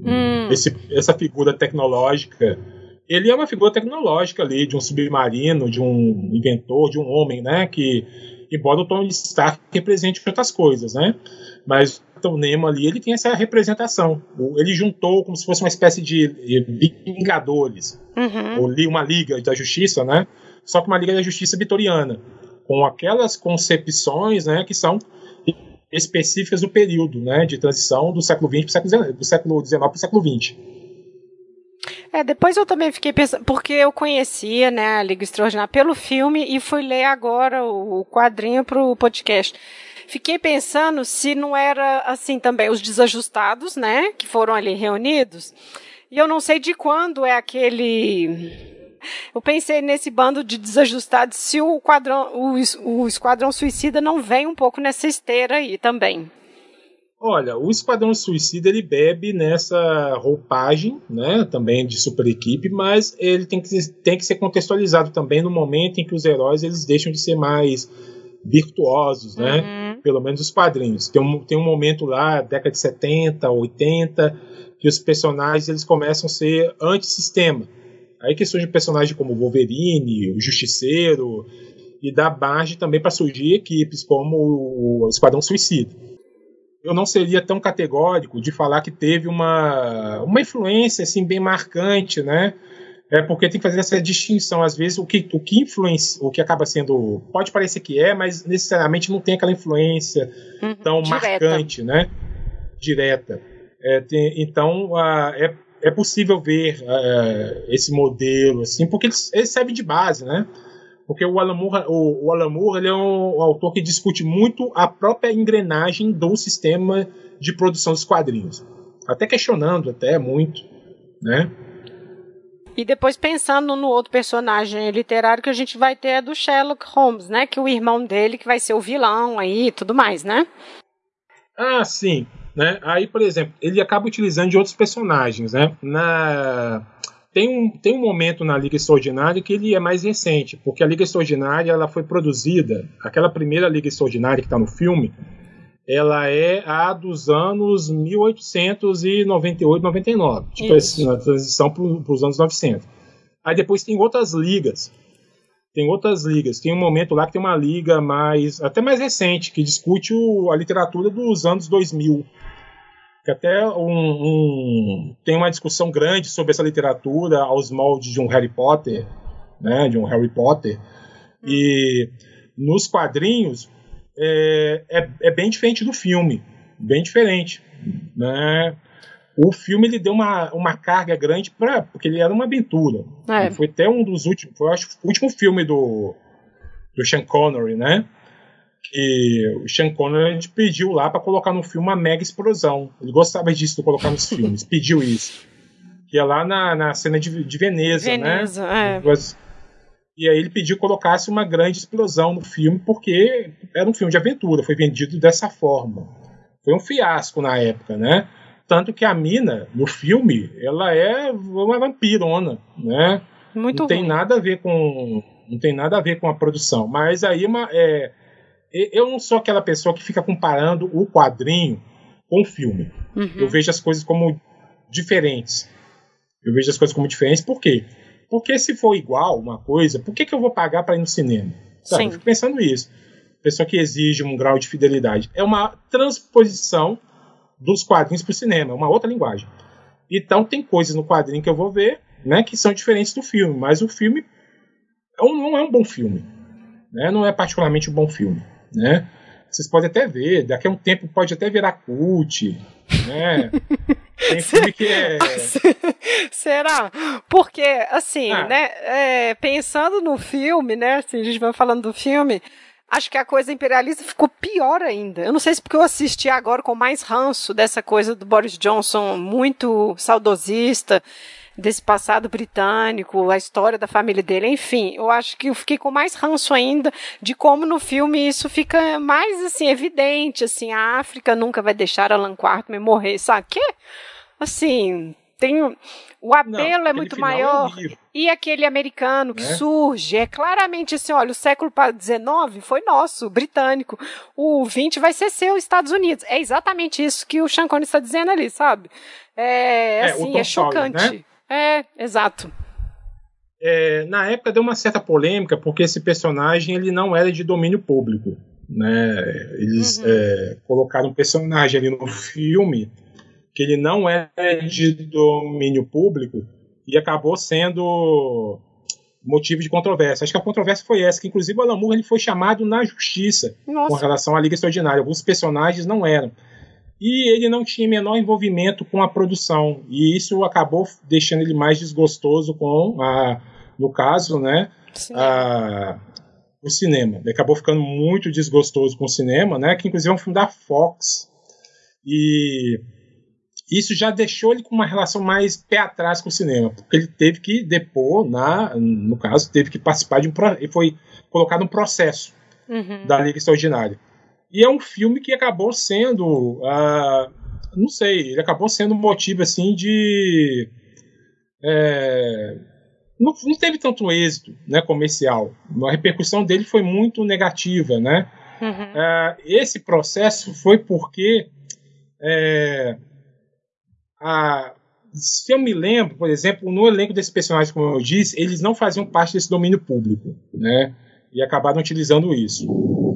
Speaker 2: Hum. Esse, essa figura tecnológica. Ele é uma figura tecnológica ali, de um submarino, de um inventor, de um homem, né? Que, embora o Tony Stark represente outras coisas, né? Mas Capitão Nemo ali, ele tem essa representação. Ele juntou como se fosse uma espécie de Vingadores, uhum. ou uma Liga da Justiça, né? Só que uma Liga da Justiça vitoriana, com aquelas concepções, né, que são específicas do período, né, de transição do século XX para o século, XIX para o século XX.
Speaker 1: É, depois eu também fiquei pensando, porque eu conhecia, né, a Liga Extraordinária pelo filme e fui ler agora o quadrinho para o podcast. Fiquei pensando se não era assim também os desajustados, né, que foram ali reunidos. E eu não sei de quando é aquele eu pensei nesse bando de desajustados se o, quadrão, o, o Esquadrão Suicida não vem um pouco nessa esteira aí também.
Speaker 2: Olha, o Esquadrão Suicida ele bebe nessa roupagem, né, também de super equipe, mas ele tem que, tem que ser contextualizado também no momento em que os heróis eles deixam de ser mais virtuosos, né? Uhum. Pelo menos os quadrinhos. Tem um, tem um momento lá, década de 70, 80, que os personagens eles começam a ser antissistema. Aí que surge personagens como Wolverine, o Justiceiro, e dá margem também para surgir equipes como o Esquadrão Suicida. Eu não seria tão categórico de falar que teve uma, uma influência assim bem marcante, né? É porque tem que fazer essa distinção. Às vezes, o que, o que influencia, o que acaba sendo. Pode parecer que é, mas necessariamente não tem aquela influência uhum, tão direta. marcante, né? Direta. É, tem, então, é, é possível ver uh, esse modelo, assim, porque ele, ele, serve de base, né? Porque o Alan Moore, o, o Alan Moore ele é um, um autor que discute muito a própria engrenagem do sistema de produção dos quadrinhos. Até questionando, até muito, né?
Speaker 1: E depois pensando no outro personagem literário que a gente vai ter é do Sherlock Holmes, né? Que o irmão dele que vai ser o vilão aí e tudo mais, né?
Speaker 2: Ah, sim. Né? Aí, por exemplo, ele acaba utilizando de outros personagens, né? Na tem um, tem um momento na Liga Extraordinária que ele é mais recente, porque a Liga Extraordinária ela foi produzida, aquela primeira Liga Extraordinária que está no filme, ela é a dos anos 1898, 99, tipo assim, na transição para os anos 900. Aí depois tem outras ligas, tem outras ligas. Tem um momento lá que tem uma liga mais, até mais recente, que discute o, a literatura dos anos 2000 que até um, um, tem uma discussão grande sobre essa literatura aos moldes de um Harry Potter, né, de um Harry Potter. E nos quadrinhos é, é, é bem diferente do filme, bem diferente, né? O filme ele deu uma, uma carga grande para porque ele era uma aventura. É. Foi até um dos últimos, foi acho o último filme do do Sean Connery, né? que o Sean Connery pediu lá para colocar no filme uma mega explosão. Ele gostava disso de colocar nos [LAUGHS] filmes, pediu isso. Que é lá na, na cena de, de Veneza,
Speaker 1: Veneza
Speaker 2: né? É. E aí ele pediu que colocasse uma grande explosão no filme, porque era um filme de aventura, foi vendido dessa forma. Foi um fiasco na época, né? Tanto que a mina, no filme, ela é uma vampirona, né?
Speaker 1: Muito
Speaker 2: não
Speaker 1: ruim.
Speaker 2: tem nada a ver com não tem nada a ver com a produção, mas aí uma, é, eu não sou aquela pessoa que fica comparando o quadrinho com o filme. Uhum. Eu vejo as coisas como diferentes. Eu vejo as coisas como diferentes, por quê? Porque se for igual uma coisa, por que, que eu vou pagar para ir no cinema? Sabe? Eu fico pensando isso. Pessoa que exige um grau de fidelidade. É uma transposição dos quadrinhos para o cinema, é uma outra linguagem. Então tem coisas no quadrinho que eu vou ver né, que são diferentes do filme, mas o filme não é um bom filme. Né? Não é particularmente um bom filme né? Vocês podem até ver, daqui a um tempo pode até virar cult, né? [LAUGHS] Tem filme que é. [LAUGHS]
Speaker 1: Será? Porque, assim, ah. né? É, pensando no filme, né? Assim, a gente vai falando do filme. Acho que a coisa imperialista ficou pior ainda. Eu não sei se porque eu assisti agora com mais ranço dessa coisa do Boris Johnson muito saudosista desse passado britânico, a história da família dele, enfim, eu acho que eu fiquei com mais ranço ainda de como no filme isso fica mais assim evidente, assim, a África nunca vai deixar Alan Quartman morrer, sabe? Que assim, tem o apelo
Speaker 2: Não,
Speaker 1: é muito maior.
Speaker 2: É
Speaker 1: e aquele americano que né? surge, é claramente assim, olha, o século XIX foi nosso, britânico. O 20 vai ser seu, Estados Unidos. É exatamente isso que o Sean Connery está dizendo ali, sabe? É, é assim, é chocante. Sawyer, né? É, exato.
Speaker 2: É, na época deu uma certa polêmica porque esse personagem ele não era de domínio público, né? Eles uhum. é, colocaram um personagem ali no filme que ele não é de domínio público e acabou sendo motivo de controvérsia. Acho que a controvérsia foi essa, que inclusive o Alan Moore ele foi chamado na justiça Nossa. com relação à Liga Extraordinária. Alguns personagens não eram e ele não tinha menor envolvimento com a produção e isso acabou deixando ele mais desgostoso com a, no caso, né, a, o cinema. Ele acabou ficando muito desgostoso com o cinema, né, que inclusive é um filme da Fox e isso já deixou ele com uma relação mais pé atrás com o cinema, porque ele teve que depor na, no caso, teve que participar de um ele foi colocado um processo uhum. da Liga Extraordinária. E é um filme que acabou sendo. Uh, não sei, ele acabou sendo um motivo assim de. É, não, não, teve tanto êxito né, comercial. A repercussão dele foi muito negativa. Né? Uhum. Uh, esse processo foi porque. É, a, se eu me lembro, por exemplo, no elenco desses personagens, como eu disse, eles não faziam parte desse domínio público. Né? e acabaram utilizando isso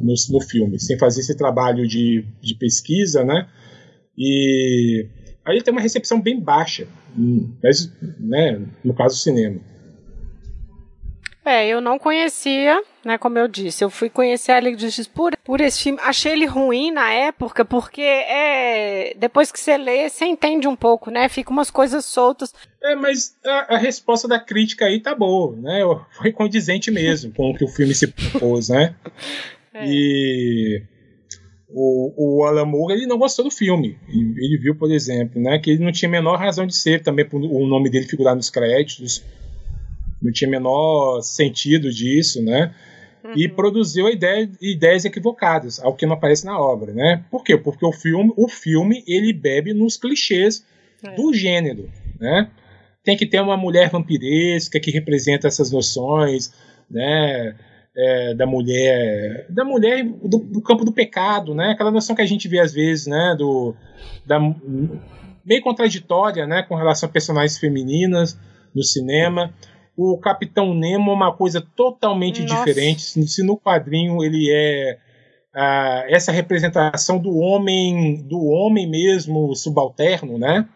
Speaker 2: no, no filme, sem fazer esse trabalho de, de pesquisa, né? E aí ele tem uma recepção bem baixa, mas, né, no caso do cinema.
Speaker 1: É, eu não conhecia, né, como eu disse, eu fui conhecer a Liga de Justiça por, por esse filme. Achei ele ruim na época, porque é, depois que você lê, você entende um pouco, né? Fica umas coisas soltas.
Speaker 2: É, mas a, a resposta da crítica aí tá boa, né? [LAUGHS] Foi condizente mesmo com o que o filme se propôs, né? [LAUGHS] É. E o, o Alan Moore ele não gostou do filme. Ele viu, por exemplo, né, que ele não tinha a menor razão de ser também por o nome dele figurar nos créditos não tinha menor sentido disso, né? Uhum. E produziu ideia, ideias equivocadas, ao que não aparece na obra, né? Por quê? Porque o filme, o filme ele bebe nos clichês é. do gênero, né? Tem que ter uma mulher vampiresca que representa essas noções, né? É, da mulher, da mulher do, do, campo do pecado, né? Aquela noção que a gente vê às vezes, né? Do, da, bem contraditória, né? Com relação a personagens femininas no cinema. O Capitão Nemo é uma coisa totalmente Nossa. diferente. Se no quadrinho ele é ah, essa representação do homem, do homem mesmo subalterno, né?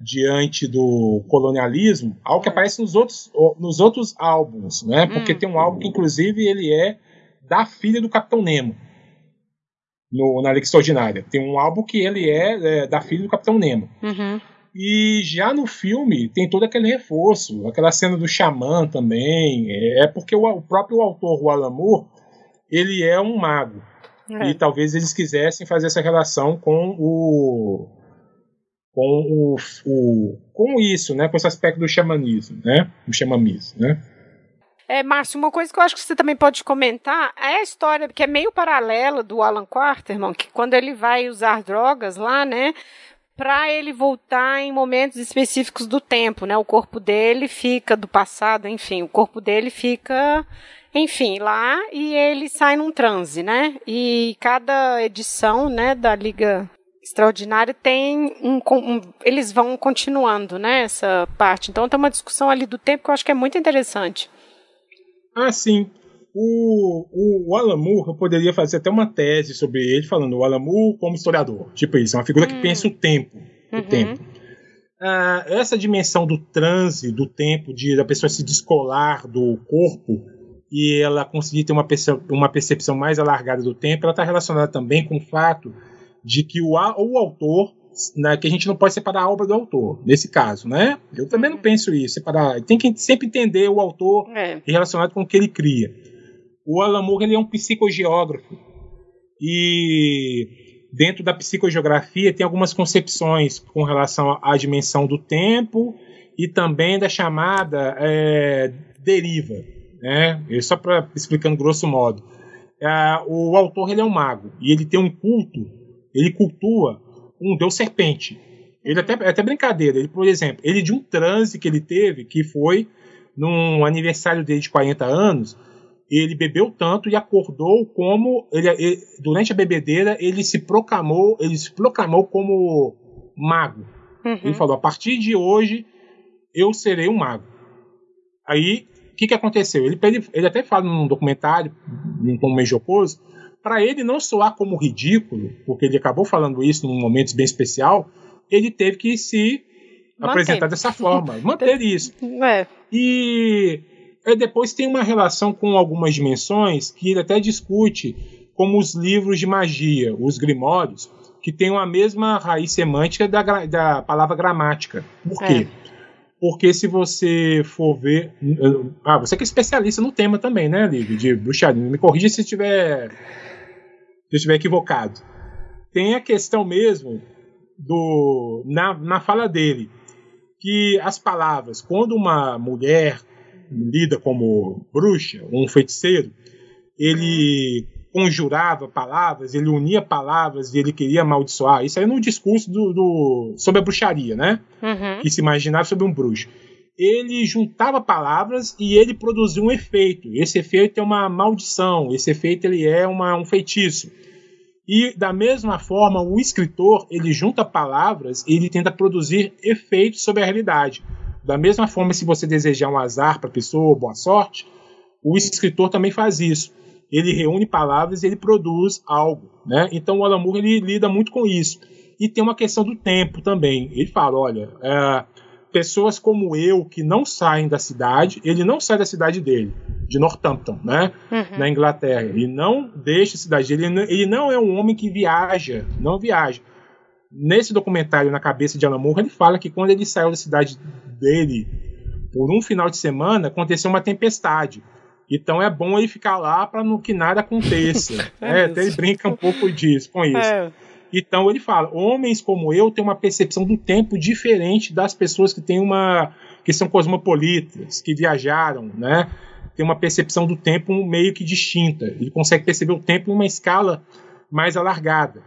Speaker 2: Diante do colonialismo, algo que aparece nos outros, nos outros álbuns, né? Porque hum. tem um álbum que, inclusive, ele é da filha do Capitão Nemo. No, na Liga Extraordinária. Tem um álbum que ele é, é da filha do Capitão Nemo.
Speaker 1: Uhum.
Speaker 2: E já no filme tem todo aquele reforço, aquela cena do xamã também. É, é porque o, o, próprio autor, o Alan Moore, ele é um mago. É. E talvez eles quisessem fazer essa relação com o com o, o, com isso, né, com esse aspecto do xamanismo, né, o xamanismo, né.
Speaker 1: É, Márcio, uma coisa que eu acho que você também pode comentar é a história que é meio paralela do Alan Quarterman, que quando ele vai usar drogas lá, né, para ele voltar em momentos específicos do tempo, né? O corpo dele fica do passado, enfim, o corpo dele fica, enfim, lá e ele sai num transe, né? E cada edição, né, da Liga Extraordinária tem um, um, eles vão continuando, né, essa parte. Então tem uma discussão ali do tempo que eu acho que é muito interessante.
Speaker 2: Ah, sim. O, o, o Alan Moore, eu poderia fazer até uma tese sobre ele, falando o Alan Moore como historiador. Tipo isso, é uma figura hum. que pensa o tempo. O uhum. tempo. Ah, essa dimensão do transe, do tempo, de da pessoa se descolar do corpo e ela conseguir ter uma, uma percepção mais alargada do tempo, ela está relacionada também com o fato de que o, o autor, né, que a gente não pode separar a obra do autor, nesse caso, né? Eu também não uhum. penso isso, separar. Tem que sempre entender o autor é. relacionado com o que ele cria. O Alan Moore ele é um psicogeógrafo e dentro da psicogeografia tem algumas concepções com relação à dimensão do tempo e também da chamada é, deriva, né? Só para explicando grosso modo, é, o autor ele é um mago e ele tem um culto ele cultua um deus serpente. Ele até, é até brincadeira. Ele, por exemplo, ele de um transe que ele teve, que foi num aniversário dele de 40 anos, ele bebeu tanto e acordou como ele, ele, durante a bebedeira ele se proclamou, ele se proclamou como mago. Uhum. Ele falou: a partir de hoje eu serei um mago. Aí o que, que aconteceu? Ele, ele, ele até fala num documentário, num tom meio jocoso, para ele não soar como ridículo, porque ele acabou falando isso num momento bem especial, ele teve que se apresentar dessa forma, [LAUGHS] manter isso.
Speaker 1: É.
Speaker 2: E depois tem uma relação com algumas dimensões que ele até discute, como os livros de magia, os grimórios, que têm a mesma raiz semântica da, da palavra gramática. Por quê? É. Porque se você for ver. Ah, você que é especialista no tema também, né, Lívia? De bruxaria. Me corrija se estiver eu estiver equivocado. Tem a questão mesmo do na, na fala dele que as palavras, quando uma mulher lida como bruxa, um feiticeiro, ele conjurava palavras, ele unia palavras e ele queria amaldiçoar. Isso aí no discurso do, do sobre a bruxaria, né?
Speaker 1: Uhum.
Speaker 2: Que se imaginava sobre um bruxo. Ele juntava palavras e ele produzia um efeito. Esse efeito é uma maldição, esse efeito ele é uma, um feitiço. E da mesma forma, o escritor ele junta palavras e ele tenta produzir efeitos sobre a realidade. Da mesma forma, se você desejar um azar para a pessoa, boa sorte, o escritor também faz isso. Ele reúne palavras e ele produz algo. Né? Então o Alan Moore ele lida muito com isso. E tem uma questão do tempo também. Ele fala: olha, é, pessoas como eu que não saem da cidade, ele não sai da cidade dele, de Northampton, né? Uhum. Na Inglaterra. Ele não deixa a cidade dele, ele não é um homem que viaja, não viaja. Nesse documentário, Na Cabeça de Alan Moore, ele fala que quando ele saiu da cidade dele por um final de semana, aconteceu uma tempestade. Então é bom ele ficar lá para que nada aconteça. [LAUGHS] é, até ele brinca um pouco disso, com isso. É. Então ele fala: homens como eu têm uma percepção do tempo diferente das pessoas que têm uma que são cosmopolitas, que viajaram, né? Tem uma percepção do tempo meio que distinta. Ele consegue perceber o tempo em uma escala mais alargada.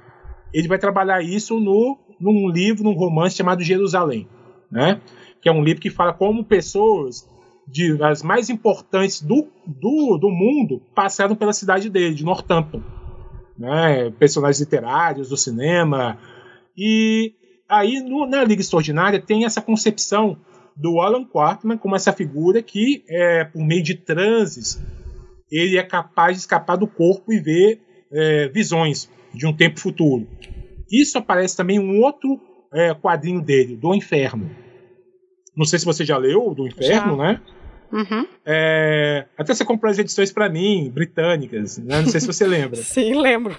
Speaker 2: Ele vai trabalhar isso no, num livro, num romance chamado Jerusalém, né? Que é um livro que fala como pessoas de, as mais importantes do, do, do mundo passaram pela cidade dele, de Northampton. Né? Personagens literários, do cinema. E aí, no, na Liga Extraordinária, tem essa concepção do Alan Quartman como essa figura que, é, por meio de transes, ele é capaz de escapar do corpo e ver é, visões de um tempo futuro. Isso aparece também em um outro é, quadrinho dele, do Inferno. Não sei se você já leu do Inferno, já. né? Uhum. É, até você comprou as edições para mim, britânicas, né? não sei se você lembra. [LAUGHS]
Speaker 1: Sim, lembro.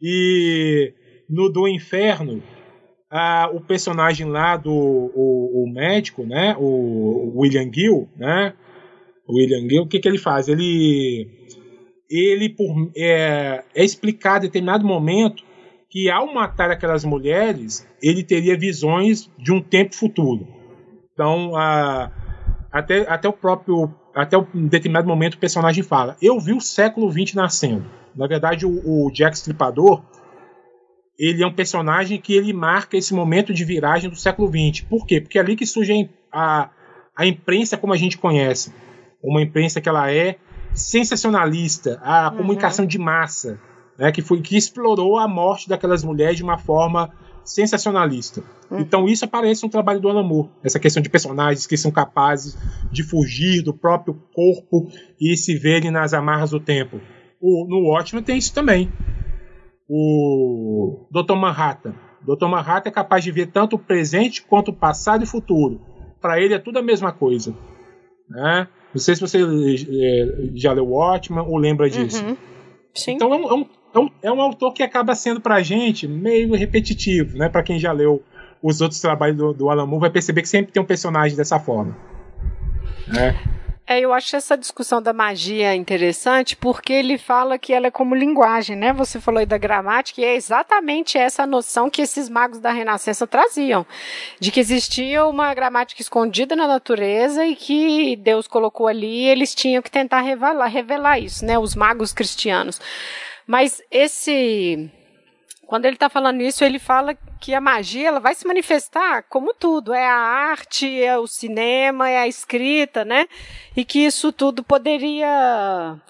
Speaker 2: E no do Inferno, ah, o personagem lá do o, o, médico, né, o William Gill, né, o William Gill, o que, que ele faz? Ele ele por, é, é explicado em determinado momento que ao matar aquelas mulheres ele teria visões de um tempo futuro. Então, a, até, até o próprio até um determinado momento o personagem fala: Eu vi o século XX nascendo. Na verdade, o, o Jack Stripador ele é um personagem que ele marca esse momento de viragem do século XX. Por quê? Porque é ali que surge a, a imprensa como a gente conhece. Uma imprensa que ela é sensacionalista, a uhum. comunicação de massa, né, que, foi, que explorou a morte daquelas mulheres de uma forma sensacionalista. Uhum. Então isso aparece no trabalho do Alan Moore, essa questão de personagens que são capazes de fugir do próprio corpo e se verem nas amarras do tempo. O, no Watchmen tem isso também o Dr. Manhattan. Dr. Manhattan é capaz de ver tanto o presente quanto o passado e o futuro. Para ele é tudo a mesma coisa. Né? Não sei se você é, já leu Watchman ou lembra disso. Uhum. Então é um, um, é um, autor que acaba sendo para a gente meio repetitivo. Né? Para quem já leu os outros trabalhos do, do Alan Moore, vai perceber que sempre tem um personagem dessa forma. Né?
Speaker 1: É, eu acho essa discussão da magia interessante porque ele fala que ela é como linguagem, né? Você falou aí da gramática e é exatamente essa noção que esses magos da Renascença traziam, de que existia uma gramática escondida na natureza e que Deus colocou ali e eles tinham que tentar revelar, revelar isso, né? Os magos cristianos. Mas esse quando ele está falando isso, ele fala que a magia ela vai se manifestar como tudo, é a arte, é o cinema, é a escrita, né? E que isso tudo poderia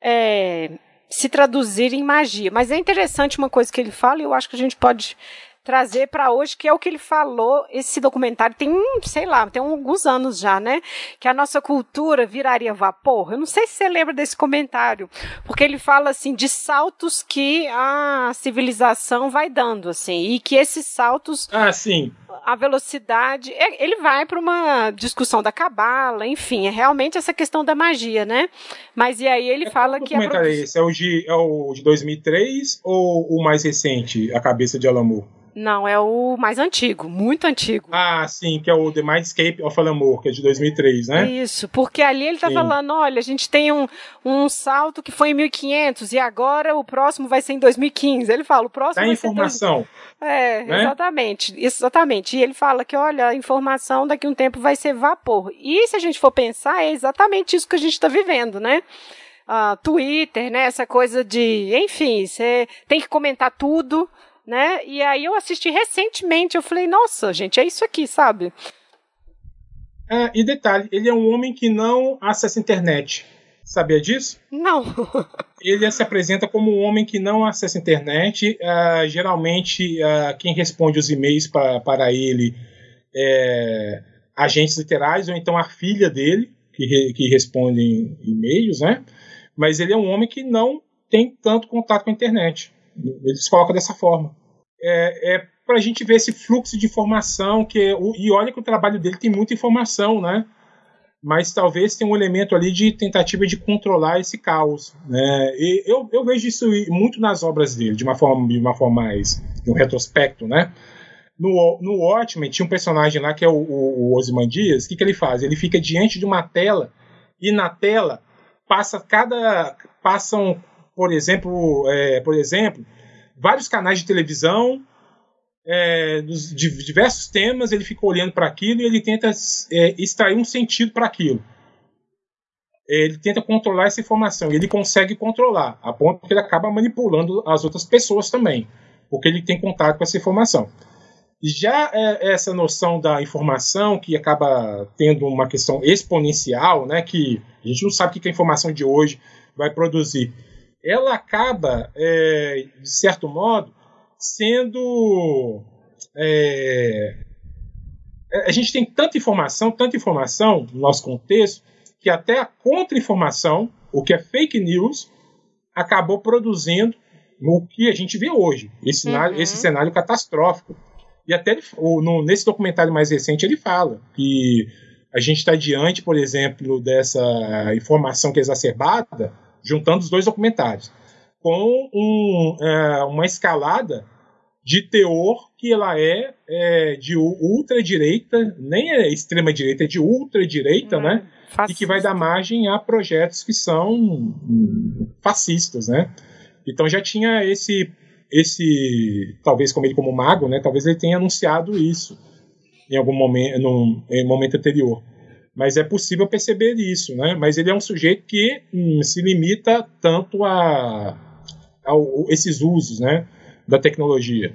Speaker 1: é, se traduzir em magia. Mas é interessante uma coisa que ele fala, e eu acho que a gente pode trazer para hoje, que é o que ele falou. Esse documentário tem, sei lá, tem alguns anos já, né? Que a nossa cultura viraria vapor. Eu não sei se você lembra desse comentário, porque ele fala assim de saltos que a civilização vai dando, assim, e que esses saltos.
Speaker 2: Ah, sim
Speaker 1: a velocidade. É, ele vai para uma discussão da cabala, enfim, é realmente essa questão da magia, né? Mas e aí ele é, fala que.
Speaker 2: Como é esse? É o, de, é o de 2003 ou o mais recente, A Cabeça de Alamur?
Speaker 1: Não, é o mais antigo, muito antigo.
Speaker 2: Ah, sim, que é o The Mindscape of Alamor, que é de 2003, né?
Speaker 1: Isso, porque ali ele está falando, olha, a gente tem um, um salto que foi em 1500 e agora o próximo vai ser em 2015. Ele fala, o próximo
Speaker 2: Dá informação.
Speaker 1: É, né? exatamente, exatamente. E ele fala que, olha, a informação daqui a um tempo vai ser vapor. E se a gente for pensar, é exatamente isso que a gente está vivendo, né? Uh, Twitter, né? Essa coisa de, enfim, você tem que comentar tudo, né? E aí eu assisti recentemente, eu falei, nossa, gente, é isso aqui, sabe?
Speaker 2: Ah, e detalhe, ele é um homem que não acessa internet. Sabia disso?
Speaker 1: Não. [LAUGHS]
Speaker 2: ele se apresenta como um homem que não acessa a internet. Uh, geralmente, uh, quem responde os e-mails pra, para ele é agentes literais ou então a filha dele, que, re, que respondem e-mails, né? Mas ele é um homem que não tem tanto contato com a internet. Eles colocam dessa forma. É, é para a gente ver esse fluxo de informação que e olha que o trabalho dele tem muita informação, né? Mas talvez tenha um elemento ali de tentativa de controlar esse caos, né? E eu, eu vejo isso muito nas obras dele, de uma forma, de uma forma mais de um retrospecto, né? No, no Watchmen tinha um personagem lá que é o, o, o. O que, que ele faz? Ele fica diante de uma tela e na tela passa cada passam, por exemplo, é, por exemplo, vários canais de televisão é, dos, de diversos temas, ele fica olhando para aquilo e ele tenta é, extrair um sentido para aquilo. Ele tenta controlar essa informação, e ele consegue controlar, a ponto que ele acaba manipulando as outras pessoas também, porque ele tem contato com essa informação. Já é, essa noção da informação, que acaba tendo uma questão exponencial, né, que a gente não sabe o que a informação de hoje vai produzir, ela acaba, é, de certo modo, sendo. É, a gente tem tanta informação, tanta informação no nosso contexto, que até a contra-informação, o que é fake news, acabou produzindo o que a gente vê hoje, esse, uhum. cenário, esse cenário catastrófico. E até ele, no, nesse documentário mais recente ele fala que a gente está diante, por exemplo, dessa informação que é exacerbada, juntando os dois documentários com um, é, uma escalada de teor que ela é, é de ultradireita, nem é extrema direita, é de ultradireita, hum, né? Fascista. E que vai dar margem a projetos que são hum, fascistas, né? Então já tinha esse esse talvez como ele como mago, né? Talvez ele tenha anunciado isso em algum momento, num, em um momento anterior. Mas é possível perceber isso, né? Mas ele é um sujeito que hum, se limita tanto a esses usos né, da tecnologia.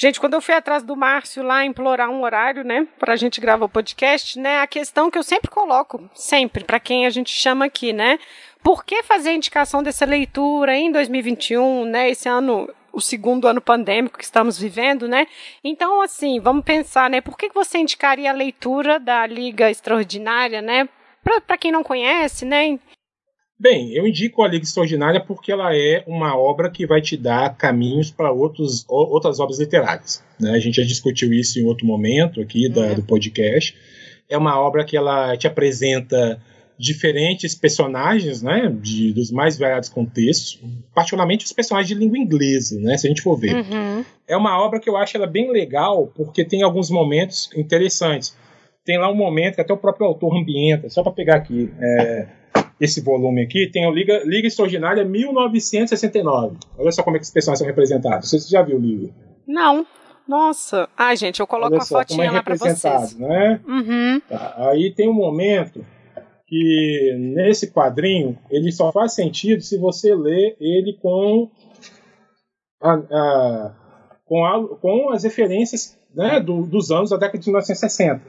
Speaker 1: Gente, quando eu fui atrás do Márcio lá implorar um horário, né, para a gente gravar o podcast, né, a questão que eu sempre coloco, sempre, para quem a gente chama aqui, né, por que fazer a indicação dessa leitura em 2021, né, esse ano, o segundo ano pandêmico que estamos vivendo, né? Então, assim, vamos pensar, né, por que você indicaria a leitura da Liga Extraordinária, né, para quem não conhece, né?
Speaker 2: Bem, eu indico a Liga Extraordinária porque ela é uma obra que vai te dar caminhos para outras obras literárias. Né? A gente já discutiu isso em outro momento aqui da, uhum. do podcast. É uma obra que ela te apresenta diferentes personagens, né, de, dos mais variados contextos, particularmente os personagens de língua inglesa, né, se a gente for ver. Uhum. É uma obra que eu acho ela bem legal porque tem alguns momentos interessantes. Tem lá um momento que até o próprio autor ambienta, só para pegar aqui. É, esse volume aqui, tem o Liga, Liga Extraordinária 1969. Olha só como é que os personagens são representados. Você já viu o livro?
Speaker 1: Não. Nossa. Ah, gente, eu coloco Olha só, a fotinha é lá para vocês.
Speaker 2: Né?
Speaker 1: Uhum.
Speaker 2: Tá, aí tem um momento que nesse quadrinho ele só faz sentido se você ler ele com a, a, com, a, com as referências né, do, dos anos da década de 1960.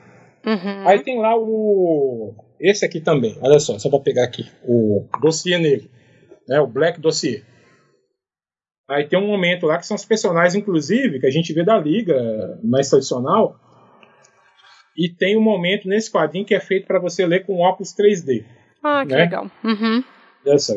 Speaker 1: Uhum.
Speaker 2: Aí tem lá o esse aqui também, olha só, só para pegar aqui, o dossiê negro, né, o Black Dossier. Aí tem um momento lá que são os personagens, inclusive, que a gente vê da Liga mais tradicional. E tem um momento nesse quadrinho que é feito para você ler com óculos 3D.
Speaker 1: Ah, que né? legal. Uhum.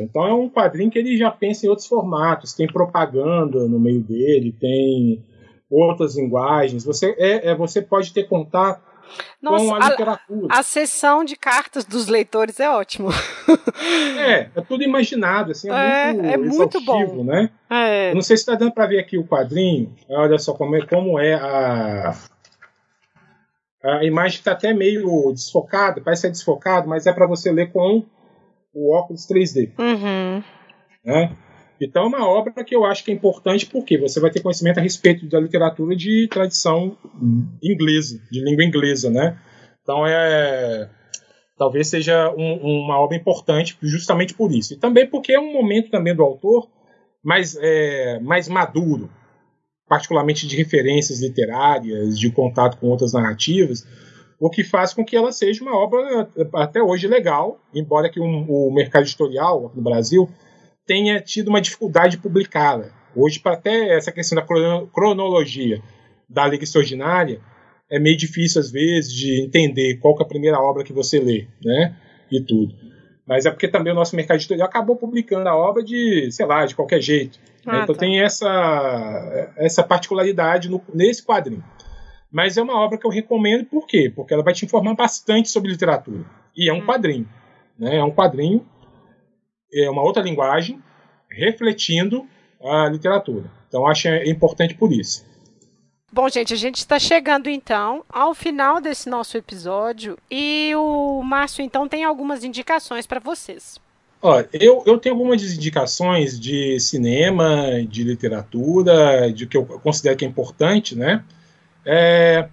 Speaker 2: Então é um quadrinho que ele já pensa em outros formatos. Tem propaganda no meio dele, tem outras linguagens. Você, é, é você pode ter contato
Speaker 1: nossa, a literatura. A, a sessão de cartas dos leitores é ótimo. [LAUGHS]
Speaker 2: é, é tudo imaginado, assim, é, é muito, é muito bom. né?
Speaker 1: É.
Speaker 2: Eu não sei se está dando para ver aqui o quadrinho. Olha só como é, como é a a imagem está até meio desfocada, parece ser desfocado, mas é para você ler com o óculos 3D.
Speaker 1: Uhum.
Speaker 2: Né? Então é uma obra que eu acho que é importante porque você vai ter conhecimento a respeito da literatura de tradição inglesa, de língua inglesa, né? Então é talvez seja um, uma obra importante justamente por isso. E também porque é um momento também do autor mais, é, mais maduro, particularmente de referências literárias, de contato com outras narrativas, o que faz com que ela seja uma obra até hoje legal, embora que um, o mercado editorial no Brasil tenha tido uma dificuldade de publicá-la. Hoje, para até essa questão da cronologia da Liga Extraordinária, é meio difícil, às vezes, de entender qual é a primeira obra que você lê, né? E tudo. Mas é porque também o nosso mercado editorial acabou publicando a obra de, sei lá, de qualquer jeito. Né? Ah, Então tá. tem essa, essa particularidade no, nesse quadrinho. Mas é uma obra que eu recomendo, por quê? Porque ela vai te informar bastante sobre literatura. E é um hum. quadrinho. Né? É um quadrinho é uma outra linguagem refletindo a literatura. Então acho importante por isso.
Speaker 1: Bom, gente, a gente está chegando então ao final desse nosso episódio e o Márcio então tem algumas indicações para vocês.
Speaker 2: Olha, eu, eu tenho algumas indicações de cinema, de literatura, de que eu considero que é importante, né? É,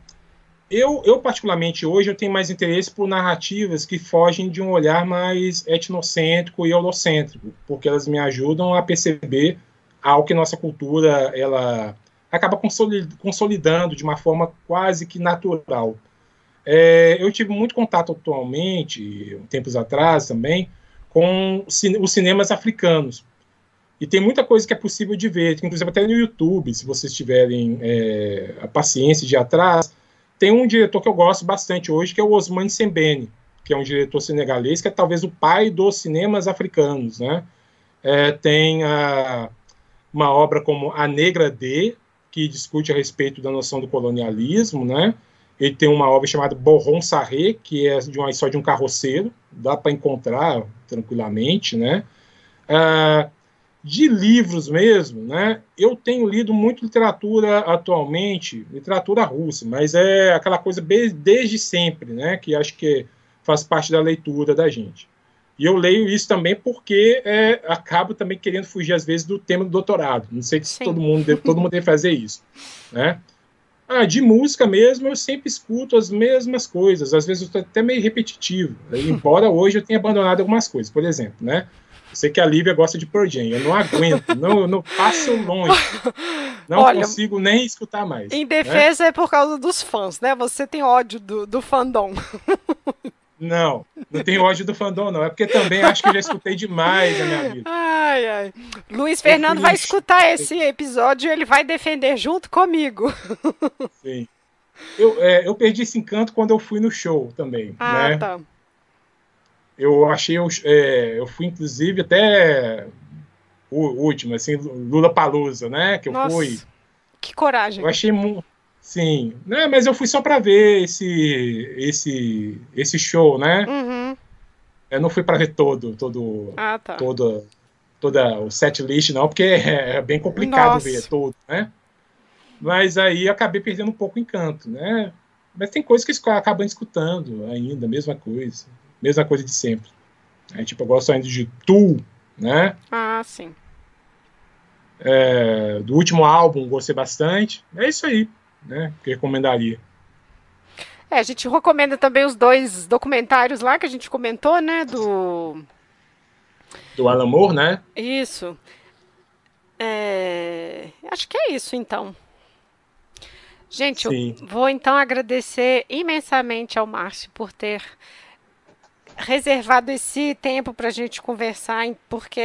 Speaker 2: eu, eu, particularmente, hoje, eu tenho mais interesse por narrativas que fogem de um olhar mais etnocêntrico e holocêntrico, porque elas me ajudam a perceber algo que nossa cultura ela acaba consolidando de uma forma quase que natural. É, eu tive muito contato atualmente, tempos atrás também, com os cinemas africanos. E tem muita coisa que é possível de ver, inclusive até no YouTube, se vocês tiverem é, a paciência de ir atrás. Tem um diretor que eu gosto bastante hoje, que é o Osman Sembene, que é um diretor senegalês, que é talvez o pai dos cinemas africanos. Né? É, tem a, uma obra como A Negra D, que discute a respeito da noção do colonialismo, né? Ele tem uma obra chamada Borron Sarré, que é de uma história de um carroceiro, dá para encontrar tranquilamente, né? Ah, de livros mesmo, né? Eu tenho lido muito literatura atualmente, literatura russa, mas é aquela coisa desde sempre, né? Que acho que faz parte da leitura da gente. E eu leio isso também porque é, acabo também querendo fugir às vezes do tema do doutorado. Não sei se todo mundo deve, todo mundo deve fazer isso, né? Ah, de música mesmo, eu sempre escuto as mesmas coisas. Às vezes eu estou até meio repetitivo. Embora hoje eu tenha abandonado algumas coisas. Por exemplo, né? Eu sei que a Lívia gosta de Pearl Jam. Eu não aguento. [LAUGHS] não, eu não passo longe. Não Olha, consigo nem escutar mais.
Speaker 1: Em né? defesa né? é por causa dos fãs, né? Você tem ódio do, do fandom. [LAUGHS]
Speaker 2: Não, não tenho ódio do fandom, não. É porque também acho que já escutei demais na minha vida.
Speaker 1: Ai, ai. Luiz Fernando vai escutar esse episódio e ele vai defender junto comigo.
Speaker 2: Sim. Eu, é, eu perdi esse encanto quando eu fui no show também. Ah, né? tá. Eu achei. É, eu fui, inclusive, até o último, assim, Lula Palusa, né? Que eu Nossa, fui.
Speaker 1: Que coragem.
Speaker 2: Eu achei muito Sim, né? Mas eu fui só para ver esse esse esse show, né? Uhum. Eu não fui para ver todo, todo, ah, tá. toda, toda o set list não, porque [LAUGHS] é, bem complicado Nossa. ver todo, né? Mas aí acabei perdendo um pouco o encanto, né? Mas tem coisas que acabam escutando ainda, mesma coisa, mesma coisa de sempre. Aí, tipo, eu gosto ainda de Tu, né?
Speaker 1: Ah, sim.
Speaker 2: É, do último álbum, gostei bastante. É isso aí né? Que recomendaria.
Speaker 1: É, a gente recomenda também os dois documentários lá que a gente comentou, né? Do.
Speaker 2: Do Alan Moore, né?
Speaker 1: Isso. É... Acho que é isso, então. Gente, Sim. eu vou então agradecer imensamente ao Márcio por ter reservado esse tempo para a gente conversar, porque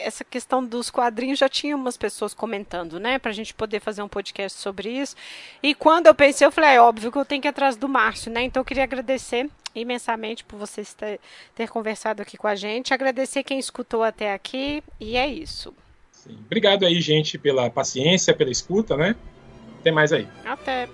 Speaker 1: essa questão dos quadrinhos já tinha umas pessoas comentando, né? Para a gente poder fazer um podcast sobre isso. E quando eu pensei, eu falei, é óbvio que eu tenho que ir atrás do Márcio, né? Então eu queria agradecer imensamente por vocês ter, ter conversado aqui com a gente, agradecer quem escutou até aqui, e é isso.
Speaker 2: Sim. Obrigado aí, gente, pela paciência, pela escuta, né? Até mais aí.
Speaker 1: Até.